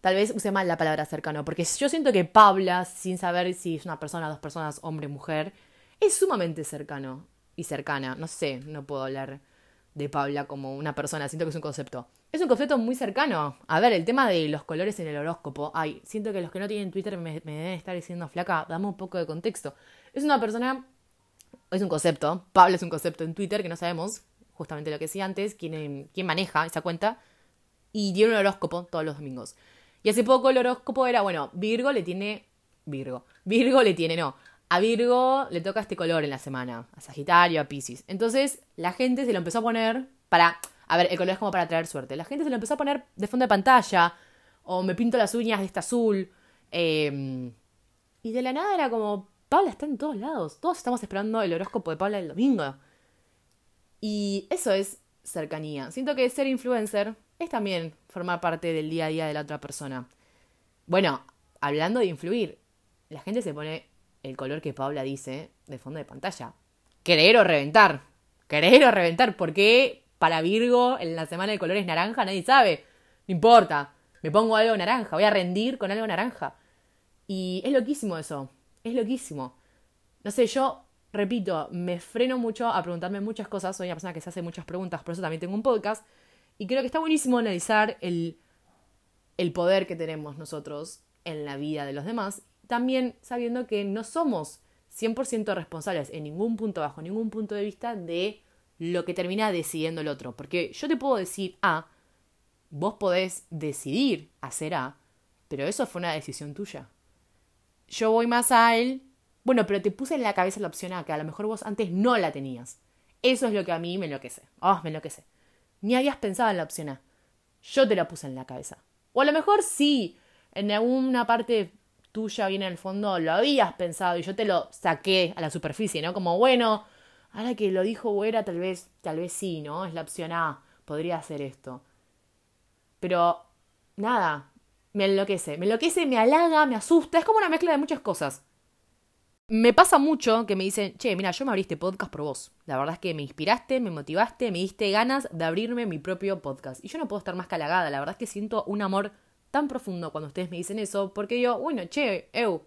Tal vez use mal la palabra cercano, porque yo siento que Pabla, sin saber si es una persona, dos personas, hombre, mujer, es sumamente cercano. y cercana. No sé, no puedo hablar de Paula como una persona, siento que es un concepto. Es un concepto muy cercano. A ver, el tema de los colores en el horóscopo. Ay, siento que los que no tienen Twitter me, deben estar diciendo flaca, dame un poco de contexto. Es una persona, es un concepto, Paula es un concepto en Twitter que no sabemos, justamente lo que decía antes, quién, quién maneja esa cuenta, y tiene un horóscopo todos los domingos. Y hace poco el horóscopo era, bueno, Virgo le tiene. Virgo. Virgo le tiene, no. A Virgo le toca este color en la semana. A Sagitario, a Pisces. Entonces la gente se lo empezó a poner para. A ver, el color es como para traer suerte. La gente se lo empezó a poner de fondo de pantalla. O me pinto las uñas de este azul. Em, y de la nada era como. Paula está en todos lados. Todos estamos esperando el horóscopo de Paula el domingo. Y eso es cercanía. Siento que ser influencer es también formar parte del día a día de la otra persona. Bueno, hablando de influir, la gente se pone el color que Paula dice de fondo de pantalla. Querer o reventar. Querer o reventar. ¿Por qué para Virgo en la semana el color es naranja? Nadie sabe. No importa. Me pongo algo naranja. Voy a rendir con algo naranja. Y es loquísimo eso. Es loquísimo. No sé, yo repito, me freno mucho a preguntarme muchas cosas. Soy una persona que se hace muchas preguntas, por eso también tengo un podcast. Y creo que está buenísimo analizar el, el poder que tenemos nosotros en la vida de los demás, también sabiendo que no somos 100% responsables en ningún punto, bajo ningún punto de vista, de lo que termina decidiendo el otro. Porque yo te puedo decir A, vos podés decidir hacer A, pero eso fue una decisión tuya. Yo voy más a él, bueno, pero te puse en la cabeza la opción A, que a lo mejor vos antes no la tenías. Eso es lo que a mí me enloquece. Oh, me enloquece. Ni habías pensado en la opción A. Yo te la puse en la cabeza. O a lo mejor sí, en alguna parte tuya bien en el fondo lo habías pensado y yo te lo saqué a la superficie, ¿no? Como, bueno, ahora que lo dijo Güera, tal vez, tal vez sí, ¿no? Es la opción A, podría hacer esto. Pero, nada, me enloquece, me enloquece, me halaga, me asusta, es como una mezcla de muchas cosas. Me pasa mucho que me dicen, che, mira, yo me abrí este podcast por vos. La verdad es que me inspiraste, me motivaste, me diste ganas de abrirme mi propio podcast. Y yo no puedo estar más calagada, la verdad es que siento un amor tan profundo cuando ustedes me dicen eso, porque digo, bueno, che, eu,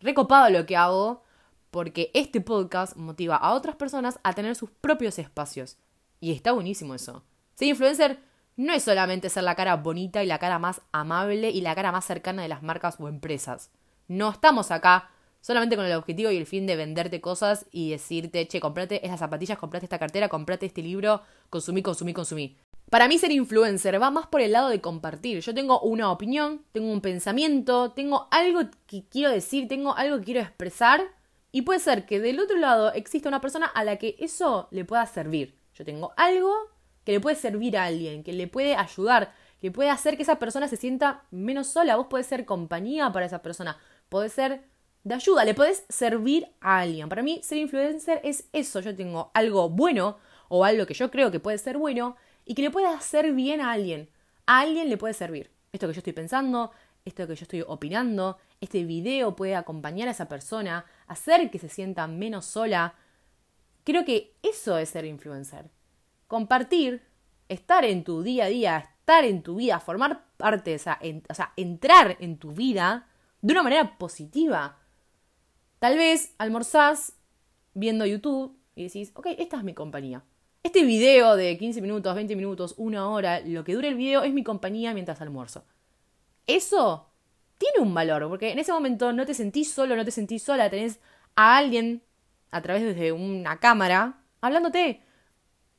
recopado lo que hago, porque este podcast motiva a otras personas a tener sus propios espacios. Y está buenísimo eso. Ser influencer no es solamente ser la cara bonita y la cara más amable y la cara más cercana de las marcas o empresas. No estamos acá solamente con el objetivo y el fin de venderte cosas y decirte, che, comprate esas zapatillas, comprate esta cartera, comprate este libro, consumí, consumí, consumí. Para mí ser influencer va más por el lado de compartir. Yo tengo una opinión, tengo un pensamiento, tengo algo que quiero decir, tengo algo que quiero expresar y puede ser que del otro lado exista una persona a la que eso le pueda servir. Yo tengo algo que le puede servir a alguien, que le puede ayudar, que puede hacer que esa persona se sienta menos sola. Vos podés ser compañía para esa persona, podés ser de ayuda, le podés servir a alguien. Para mí, ser influencer es eso. Yo tengo algo bueno o algo que yo creo que puede ser bueno y que le puede hacer bien a alguien. A alguien le puede servir. Esto que yo estoy pensando, esto que yo estoy opinando, este video puede acompañar a esa persona, hacer que se sienta menos sola. Creo que eso es ser influencer. Compartir, estar en tu día a día, estar en tu vida, formar parte, o sea, o sea entrar en tu vida de una manera positiva. Tal vez almorzás viendo YouTube y decís, ok, esta es mi compañía. Este video de 15 minutos, 20 minutos, una hora, lo que dure el video es mi compañía mientras almuerzo. Eso tiene un valor, porque en ese momento no te sentís solo, no te sentís sola, tenés a alguien a través de una cámara hablándote.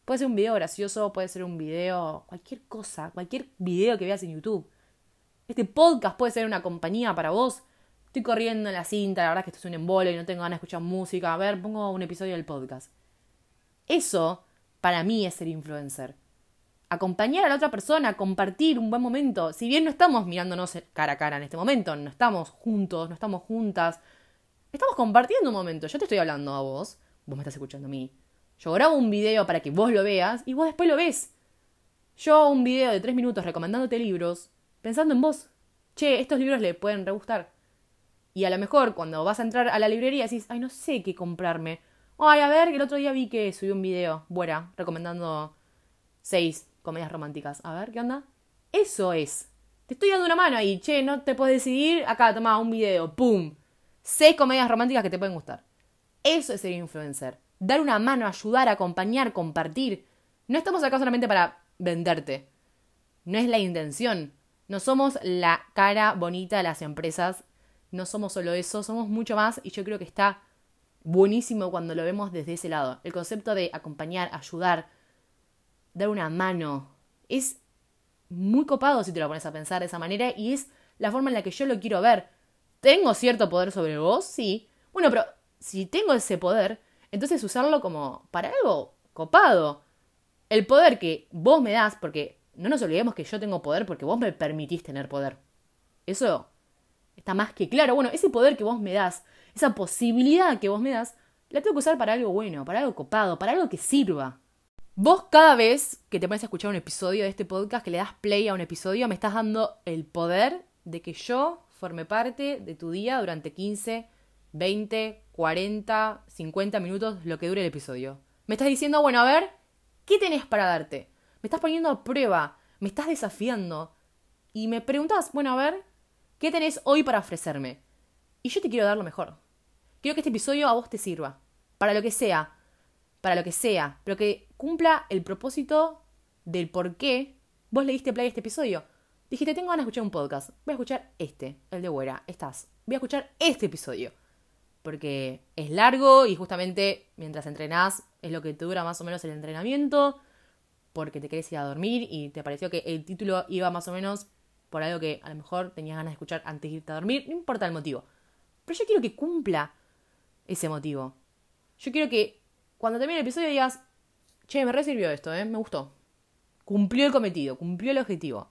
Puede ser un video gracioso, puede ser un video, cualquier cosa, cualquier video que veas en YouTube. Este podcast puede ser una compañía para vos Estoy corriendo en la cinta, la verdad es que esto es un embole y no tengo ganas de escuchar música. A ver, pongo un episodio del podcast. Eso, para mí, es ser influencer. Acompañar a la otra persona, compartir un buen momento. Si bien no estamos mirándonos cara a cara en este momento, no estamos juntos, no estamos juntas, estamos compartiendo un momento. Yo te estoy hablando a vos, vos me estás escuchando a mí. Yo grabo un video para que vos lo veas y vos después lo ves. Yo un video de tres minutos recomendándote libros, pensando en vos. Che, estos libros le pueden re gustar. Y a lo mejor cuando vas a entrar a la librería decís, ay, no sé qué comprarme. Ay, a ver, que el otro día vi que subí un video, buena, recomendando seis comedias románticas. A ver, ¿qué onda? Eso es. Te estoy dando una mano ahí, che, no te puedes decidir. Acá, toma un video, ¡pum! Seis comedias románticas que te pueden gustar. Eso es ser influencer. dar una mano, ayudar, acompañar, compartir. No estamos acá solamente para venderte. No es la intención. No somos la cara bonita de las empresas. No somos solo eso, somos mucho más y yo creo que está buenísimo cuando lo vemos desde ese lado. El concepto de acompañar, ayudar, dar una mano. Es muy copado si te lo pones a pensar de esa manera y es la forma en la que yo lo quiero ver. ¿Tengo cierto poder sobre vos? Sí. Bueno, pero si tengo ese poder, entonces usarlo como para algo copado. El poder que vos me das, porque no nos olvidemos que yo tengo poder porque vos me permitís tener poder. Eso está más que claro. Bueno, ese poder que vos me das, esa posibilidad que vos me das, la tengo que usar para algo bueno, para algo copado, para algo que sirva. Vos cada vez que te pones a escuchar un episodio de este podcast, que le das play a un episodio, me estás dando el poder de que yo forme parte de tu día durante 15, 20, 40, 50 minutos, lo que dure el episodio. Me estás diciendo, bueno, a ver, ¿qué tenés para darte? Me estás poniendo a prueba, me estás desafiando. Y me preguntas, bueno, a ver, ¿qué tenés hoy para ofrecerme? Y yo te quiero dar lo mejor. Quiero que este episodio a vos te sirva. Para lo que sea. Para lo que sea. Pero que cumpla el propósito del por qué vos le diste play a este episodio. Dijiste, tengo ganas de escuchar un podcast. Voy a escuchar este, el de Güera. Estás. Voy a escuchar este episodio. Porque es largo y justamente mientras entrenás es lo que te dura más o menos el entrenamiento. Porque te querés ir a dormir y te pareció que el título iba más o menos por algo que a lo mejor tenías ganas de escuchar antes de irte a dormir. No importa el motivo. Pero yo quiero que cumpla ese motivo. Yo quiero que cuando termine el episodio digas, che, me resirvió esto, ¿eh? Me gustó. Cumplió el cometido, cumplió el objetivo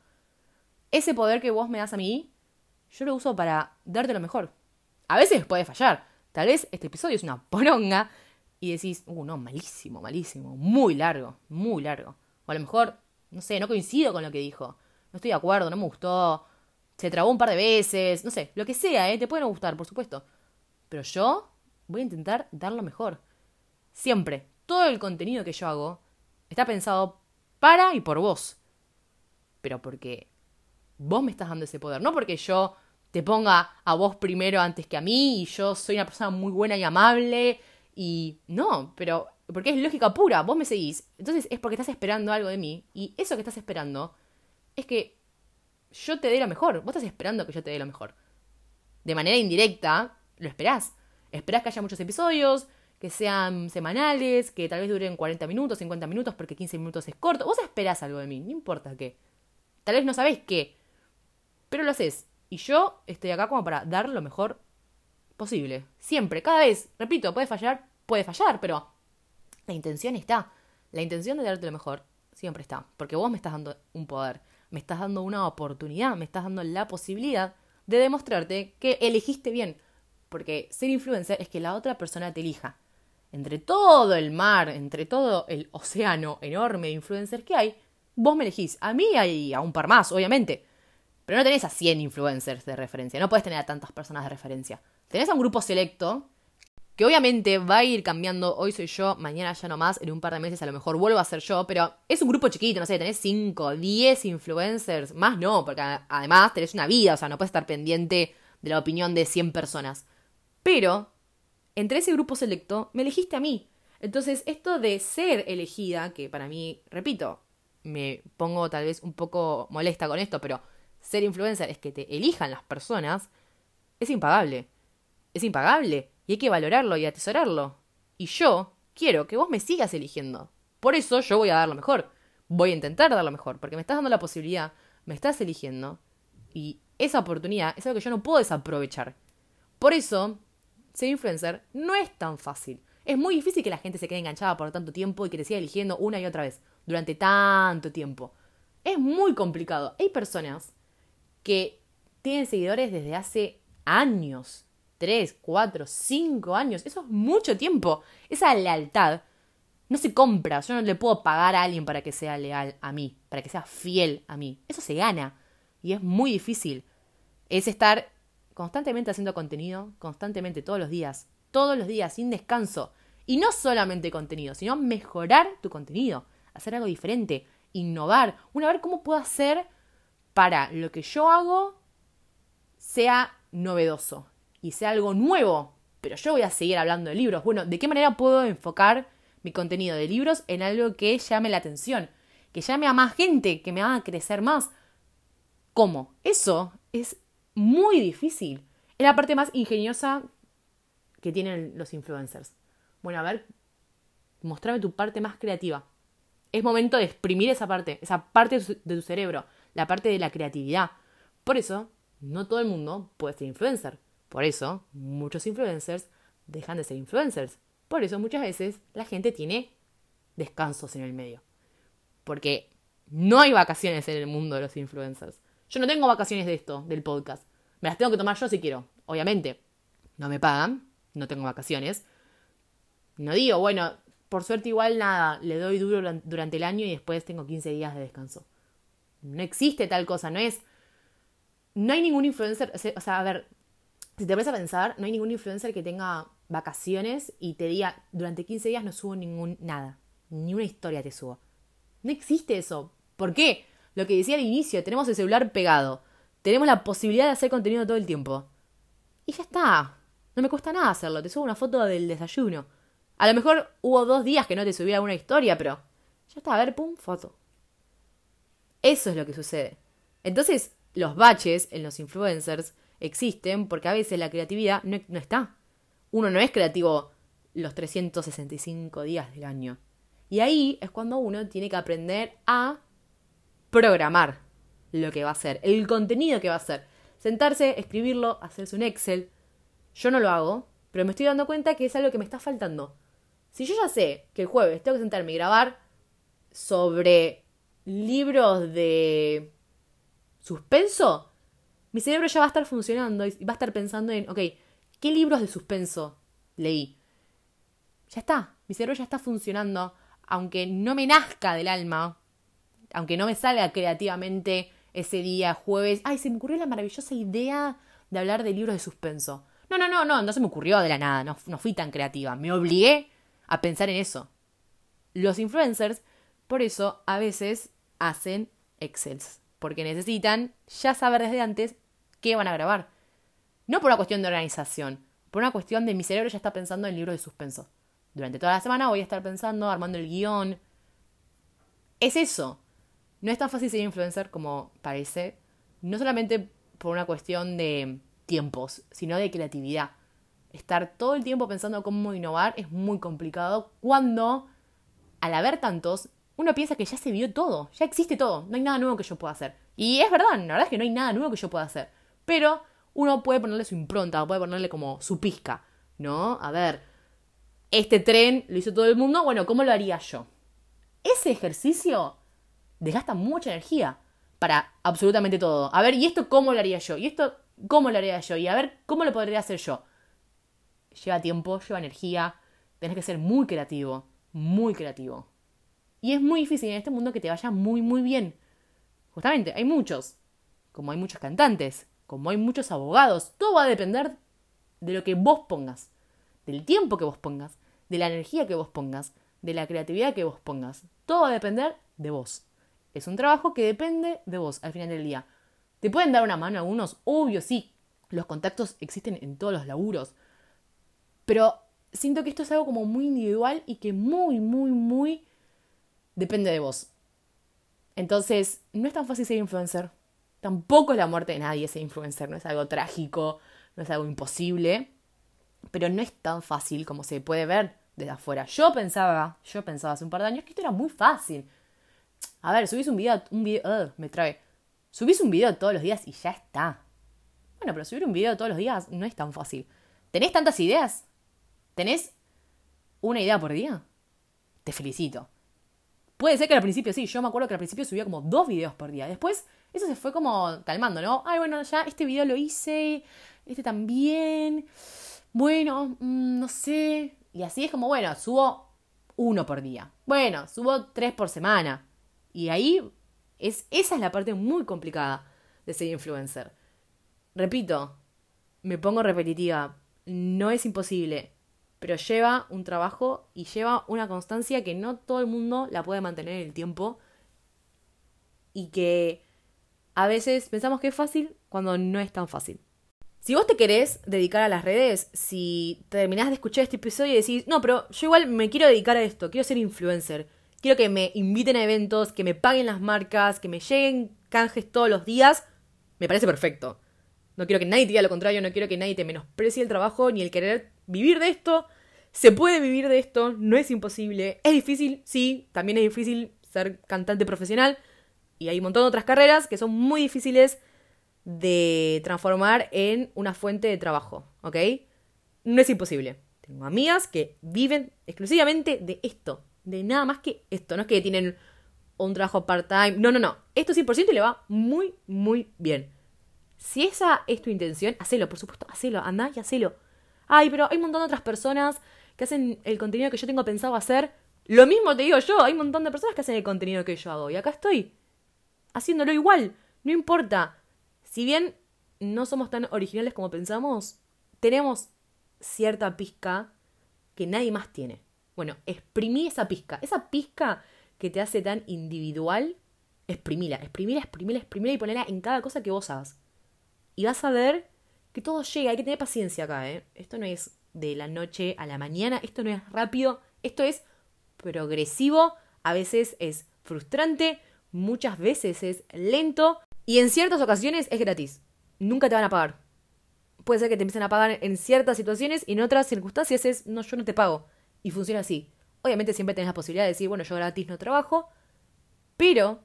ese poder que vos me das a mí, yo lo uso para darte lo mejor. A veces puede fallar. Tal vez este episodio es una poronga y decís, uh, no, malísimo, malísimo, muy largo, muy largo. O a lo mejor, no sé, no coincido con lo que dijo. No estoy de acuerdo, no me gustó. Se trabó un par de veces, no sé, lo que sea, ¿eh? Te puede no gustar, por supuesto. Pero yo voy a intentar dar lo mejor. Siempre, todo el contenido que yo hago está pensado para y por vos. Pero porque vos me estás dando ese poder, no porque yo te ponga a vos primero antes que a mí y yo soy una persona muy buena y amable y no, pero porque es lógica pura, vos me seguís, entonces es porque estás esperando algo de mí y eso que estás esperando es que yo te dé lo mejor, vos estás esperando que yo te dé lo mejor. De manera indirecta, lo esperás. Esperás que haya muchos episodios, que sean semanales, que tal vez duren 40 minutos, 50 minutos, porque 15 minutos es corto. Vos esperás algo de mí, no importa qué. Tal vez no sabés qué, pero lo haces. Y yo estoy acá como para dar lo mejor posible. Siempre, cada vez. Repito, puede fallar, puede fallar, pero la intención está. La intención de darte lo mejor siempre está. Porque vos me estás dando un poder, me estás dando una oportunidad, me estás dando la posibilidad de demostrarte que elegiste bien. Porque ser influencer es que la otra persona te elija. Entre todo el mar, entre todo el océano enorme de influencers que hay, vos me elegís. A mí y a un par más, obviamente. Pero no tenés a 100 influencers de referencia, no puedes tener a tantas personas de referencia. Tenés a un grupo selecto que obviamente va a ir cambiando. Hoy soy yo, mañana ya no más, en un par de meses a lo mejor vuelvo a ser yo, pero es un grupo chiquito, no sé, tenés 5, 10 influencers, más no, porque además tenés una vida, o sea, no puedes estar pendiente de la opinión de 100 personas. Pero, entre ese grupo selecto, me elegiste a mí. Entonces, esto de ser elegida, que para mí, repito, me pongo tal vez un poco molesta con esto, pero ser influencer es que te elijan las personas, es impagable. Es impagable y hay que valorarlo y atesorarlo. Y yo quiero que vos me sigas eligiendo. Por eso yo voy a dar lo mejor. Voy a intentar dar lo mejor, porque me estás dando la posibilidad, me estás eligiendo y esa oportunidad es algo que yo no puedo desaprovechar. Por eso, ser influencer no es tan fácil. Es muy difícil que la gente se quede enganchada por tanto tiempo y que te siga eligiendo una y otra vez, durante tanto tiempo. Es muy complicado. Hay personas que tienen seguidores desde hace años. Tres, cuatro, cinco años. Eso es mucho tiempo. Esa lealtad no se compra. Yo no le puedo pagar a alguien para que sea leal a mí, para que sea fiel a mí. Eso se gana. Y es muy difícil. Es estar constantemente haciendo contenido, constantemente todos los días, todos los días, sin descanso. Y no solamente contenido, sino mejorar tu contenido, hacer algo diferente, innovar, una ver cómo puedo hacer para lo que yo hago sea novedoso y sea algo nuevo pero yo voy a seguir hablando de libros. Bueno, ¿de qué manera puedo enfocar mi contenido de libros en algo que llame la atención? Que llame a más gente, que me haga crecer más. ¿Cómo? Eso es muy difícil. Es la parte más ingeniosa que tienen los influencers. Bueno, a ver, mostrame tu parte más creativa. Es momento de exprimir esa parte, esa parte de tu cerebro, la parte de la creatividad. Por eso, no todo el mundo puede ser influencer. Por eso, muchos influencers dejan de ser influencers. Por eso, muchas veces, la gente tiene descansos en el medio. Porque no hay vacaciones en el mundo de los influencers. Yo no tengo vacaciones de esto, del podcast. Me las tengo que tomar yo si quiero, obviamente. No me pagan, no tengo vacaciones. No digo, bueno, por suerte igual nada, le doy duro durante el año y después tengo 15 días de descanso. No existe tal cosa, no es... No hay ningún influencer, o sea, a ver, si te pones a pensar, no hay ningún influencer que tenga vacaciones y te diga, durante 15 días no subo ningún nada, ni una historia te subo. No existe eso. ¿Por qué? Lo que decía al inicio, tenemos el celular pegado, tenemos la posibilidad de hacer contenido todo el tiempo. Y ya está. No me cuesta nada hacerlo, te subo una foto del desayuno. A lo mejor hubo dos días que no te subí alguna historia, pero ya está, a ver, pum, foto. Eso es lo que sucede. Entonces, los baches en los influencers existen porque a veces la creatividad no, no está. Uno no es creativo los 365 días del año. Y ahí es cuando uno tiene que aprender a programar lo que va a hacer, el contenido que va a hacer. Sentarse, escribirlo, hacerse un Excel. Yo no lo hago, pero me estoy dando cuenta que es algo que me está faltando. Si yo ya sé que el jueves tengo que sentarme y grabar sobre libros de suspenso, mi cerebro ya va a estar funcionando y va a estar pensando en, ok, ¿qué libros de suspenso leí? Ya está, mi cerebro ya está funcionando, aunque no me nazca del alma, aunque no me salga creativamente ese día jueves, ay, se me ocurrió la maravillosa idea de hablar de libros de suspenso. No, no, no, no, no se me ocurrió de la nada, no, no fui tan creativa, me obligué a pensar en eso. Los influencers, por eso, a veces hacen Excels, porque necesitan ya saber desde antes qué van a grabar. No por una cuestión de organización, por una cuestión de mi cerebro ya está pensando en libros de suspenso. Durante toda la semana voy a estar pensando, armando el guion. Es eso. No es tan fácil ser influencer como parece. No solamente por una cuestión de tiempos, sino de creatividad estar todo el tiempo pensando cómo innovar es muy complicado cuando, al haber tantos, uno piensa que ya se vio todo, ya existe todo, no hay nada nuevo que yo pueda hacer. Y es verdad, la verdad es que no hay nada nuevo que yo pueda hacer. Pero uno puede ponerle su impronta, puede ponerle como su pizca, ¿no? A ver, este tren lo hizo todo el mundo, bueno, ¿cómo lo haría yo? Ese ejercicio desgasta mucha energía para absolutamente todo. A ver, ¿y esto cómo lo haría yo? ¿Y esto cómo lo haría yo? Y a ver, ¿cómo lo podría hacer yo? lleva tiempo, lleva energía, tenés que ser muy creativo, muy creativo. Y es muy difícil en este mundo que te vaya muy, muy bien. Justamente, hay muchos, como hay muchos cantantes, como hay muchos abogados, todo va a depender de lo que vos pongas, del tiempo que vos pongas, de la energía que vos pongas, de la creatividad que vos pongas. Todo va a depender de vos. Es un trabajo que depende de vos al final del día. ¿Te pueden dar una mano algunos? Obvio, sí. Los contactos existen en todos los laburos. Pero siento que esto es algo como muy individual y que muy, muy, muy depende de vos. Entonces, no es tan fácil ser influencer. Tampoco es la muerte de nadie ser influencer. No es algo trágico, no es algo imposible. Pero no es tan fácil como se puede ver desde afuera. Yo pensaba, yo pensaba hace un par de años que esto era muy fácil. A ver, subís un video, un video, me. Subís un video todos los días y ya está. Bueno, pero subir un video todos los días no es tan fácil. ¿Tenés tantas ideas? ¿Tenés una idea por día? Te felicito. Puede ser que al principio sí, yo me acuerdo que al principio subía como dos videos por día. Después eso se fue como calmando, ¿no? Ay, bueno, ya este video lo hice, este también. Bueno, mm, no sé. Y así es como, bueno, subo uno por día. Bueno, subo tres por semana. Y ahí es, esa es la parte muy complicada de ser influencer. Repito, me pongo repetitiva. No es imposible pero lleva un trabajo y lleva una constancia que no todo el mundo la puede mantener en el tiempo y que a veces pensamos que es fácil cuando no es tan fácil. Si vos te querés dedicar a las redes, si terminás de escuchar este episodio y decís, no, pero yo igual me quiero dedicar a esto, quiero ser influencer, quiero que me inviten a eventos, que me paguen las marcas, que me lleguen canjes todos los días, me parece perfecto. No quiero que nadie te diga lo contrario, no quiero que nadie te menosprecie el trabajo ni el querer vivir de esto. Se puede vivir de esto, no es imposible. Es difícil, sí, también es difícil ser cantante profesional. Y hay un montón de otras carreras que son muy difíciles de transformar en una fuente de trabajo, ¿ok? No es imposible. Tengo amigas que viven exclusivamente de esto, de nada más que esto. No es que tienen un trabajo part-time, no, no, no. Esto es 100% y le va muy, muy bien. Si esa es tu intención, hacelo, por supuesto, hacelo, anda y hacelo. Ay, pero hay un montón de otras personas que hacen el contenido que yo tengo pensado hacer. Lo mismo te digo yo, hay un montón de personas que hacen el contenido que yo hago. Y acá estoy, haciéndolo igual. No importa. Si bien no somos tan originales como pensamos, tenemos cierta pizca que nadie más tiene. Bueno, exprimí esa pizca. Esa pizca que te hace tan individual, exprimila, exprimila, exprimila, exprimila y ponela en cada cosa que vos hagas. Y vas a ver que todo llega, hay que tener paciencia acá, ¿eh? Esto no es de la noche a la mañana, esto no es rápido, esto es progresivo, a veces es frustrante, muchas veces es lento y en ciertas ocasiones es gratis. Nunca te van a pagar. Puede ser que te empiecen a pagar en ciertas situaciones y en otras circunstancias es, no, yo no te pago. Y funciona así. Obviamente siempre tenés la posibilidad de decir, bueno, yo gratis no trabajo, pero,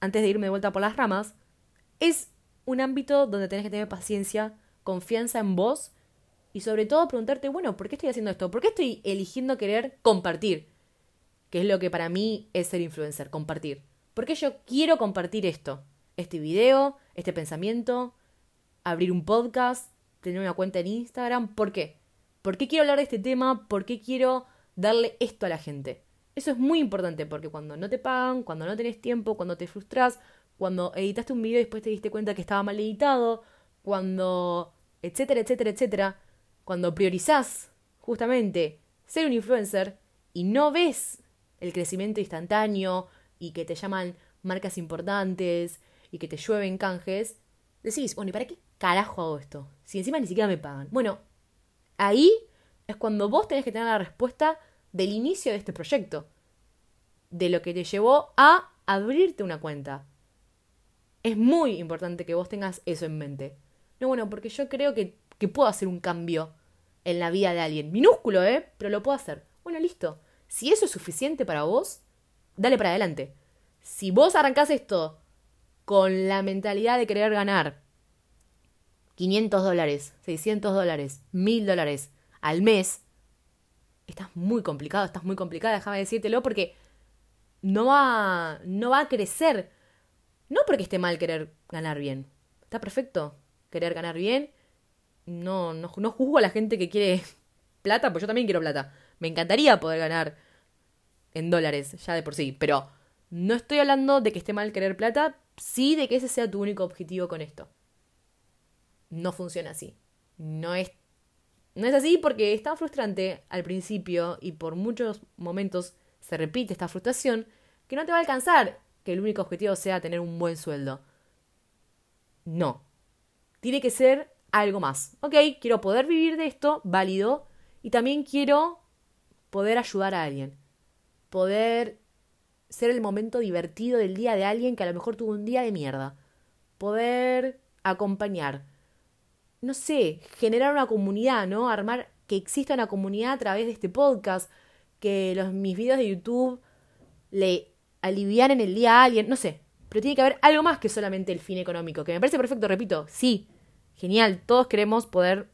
antes de irme de vuelta por las ramas, es un ámbito donde tenés que tener paciencia, confianza en vos y sobre todo preguntarte, bueno, ¿por qué estoy haciendo esto? ¿Por qué estoy eligiendo querer compartir? Que es lo que para mí es ser influencer, compartir. ¿Por qué yo quiero compartir esto? Este video, este pensamiento, abrir un podcast, tener una cuenta en Instagram. ¿Por qué? ¿Por qué quiero hablar de este tema? ¿Por qué quiero darle esto a la gente? Eso es muy importante porque cuando no te pagan, cuando no tenés tiempo, cuando te frustras, cuando editaste un video y después te diste cuenta que estaba mal editado, cuando, etcétera, etcétera, etcétera, cuando priorizás justamente ser un influencer y no ves el crecimiento instantáneo y que te llaman marcas importantes y que te llueven canjes, decís, bueno, ¿y para qué carajo hago esto? Si encima ni siquiera me pagan. Bueno, ahí es cuando vos tenés que tener la respuesta del inicio de este proyecto, de lo que te llevó a abrirte una cuenta, es muy importante que vos tengas eso en mente. No, bueno, porque yo creo que, que puedo hacer un cambio en la vida de alguien. Minúsculo, ¿eh? Pero lo puedo hacer. Bueno, listo. Si eso es suficiente para vos, dale para adelante. Si vos arrancás esto con la mentalidad de querer ganar 500 dólares, 600 dólares, 1000 dólares al mes, estás muy complicado, estás muy complicada, déjame decírtelo, porque no va, no va a crecer no porque esté mal querer ganar bien. Está perfecto querer ganar bien. No, no, no juzgo a la gente que quiere plata, pues yo también quiero plata. Me encantaría poder ganar en dólares, ya de por sí. Pero no estoy hablando de que esté mal querer plata, sí de que ese sea tu único objetivo con esto. No funciona así. No es, no es así porque es tan frustrante al principio y por muchos momentos se repite esta frustración que no te va a alcanzar que el único objetivo sea tener un buen sueldo. No. Tiene que ser algo más. Ok, quiero poder vivir de esto, válido, y también quiero poder ayudar a alguien. Poder ser el momento divertido del día de alguien que a lo mejor tuvo un día de mierda. Poder acompañar. No sé, generar una comunidad, ¿no? Armar que exista una comunidad a través de este podcast, que los, mis videos de YouTube le aliviar en el día a alguien, no sé. Pero tiene que haber algo más que solamente el fin económico, que me parece perfecto, repito, sí, genial, todos queremos poder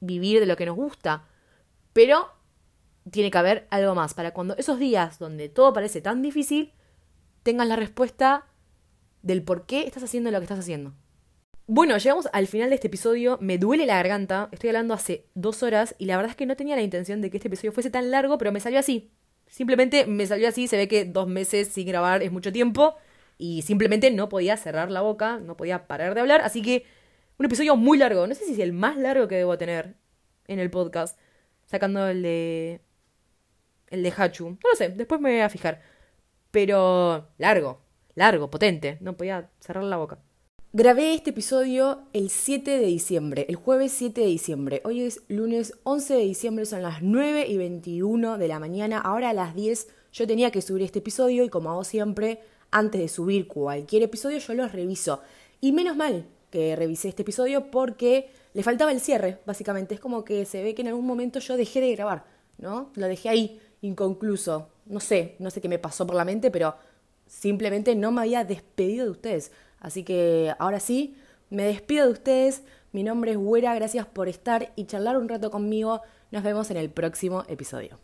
vivir de lo que nos gusta, pero tiene que haber algo más para cuando esos días donde todo parece tan difícil, tengas la respuesta del por qué estás haciendo lo que estás haciendo. Bueno, llegamos al final de este episodio. Me duele la garganta. Estoy hablando hace dos horas y la verdad es que no tenía la intención de que este episodio fuese tan largo, pero me salió así. Simplemente me salió así, se ve que dos meses sin grabar es mucho tiempo y simplemente no podía cerrar la boca, no podía parar de hablar, así que un episodio muy largo, no sé si es el más largo que debo tener en el podcast, sacando el de el de Hachu, no lo sé, después me voy a fijar, pero largo, largo, potente, no podía cerrar la boca. Grabé este episodio el 7 de diciembre, el jueves 7 de diciembre. Hoy es lunes 11 de diciembre, son las 9 y 21 de la mañana. Ahora a las 10 yo tenía que subir este episodio y como hago siempre, antes de subir cualquier episodio yo los reviso. Y menos mal que revisé este episodio porque le faltaba el cierre, básicamente. Es como que se ve que en algún momento yo dejé de grabar, ¿no? Lo dejé ahí, inconcluso. No sé, no sé qué me pasó por la mente, pero simplemente no me había despedido de ustedes. Así que ahora sí, me despido de ustedes. Mi nombre es Güera, gracias por estar y charlar un rato conmigo. Nos vemos en el próximo episodio.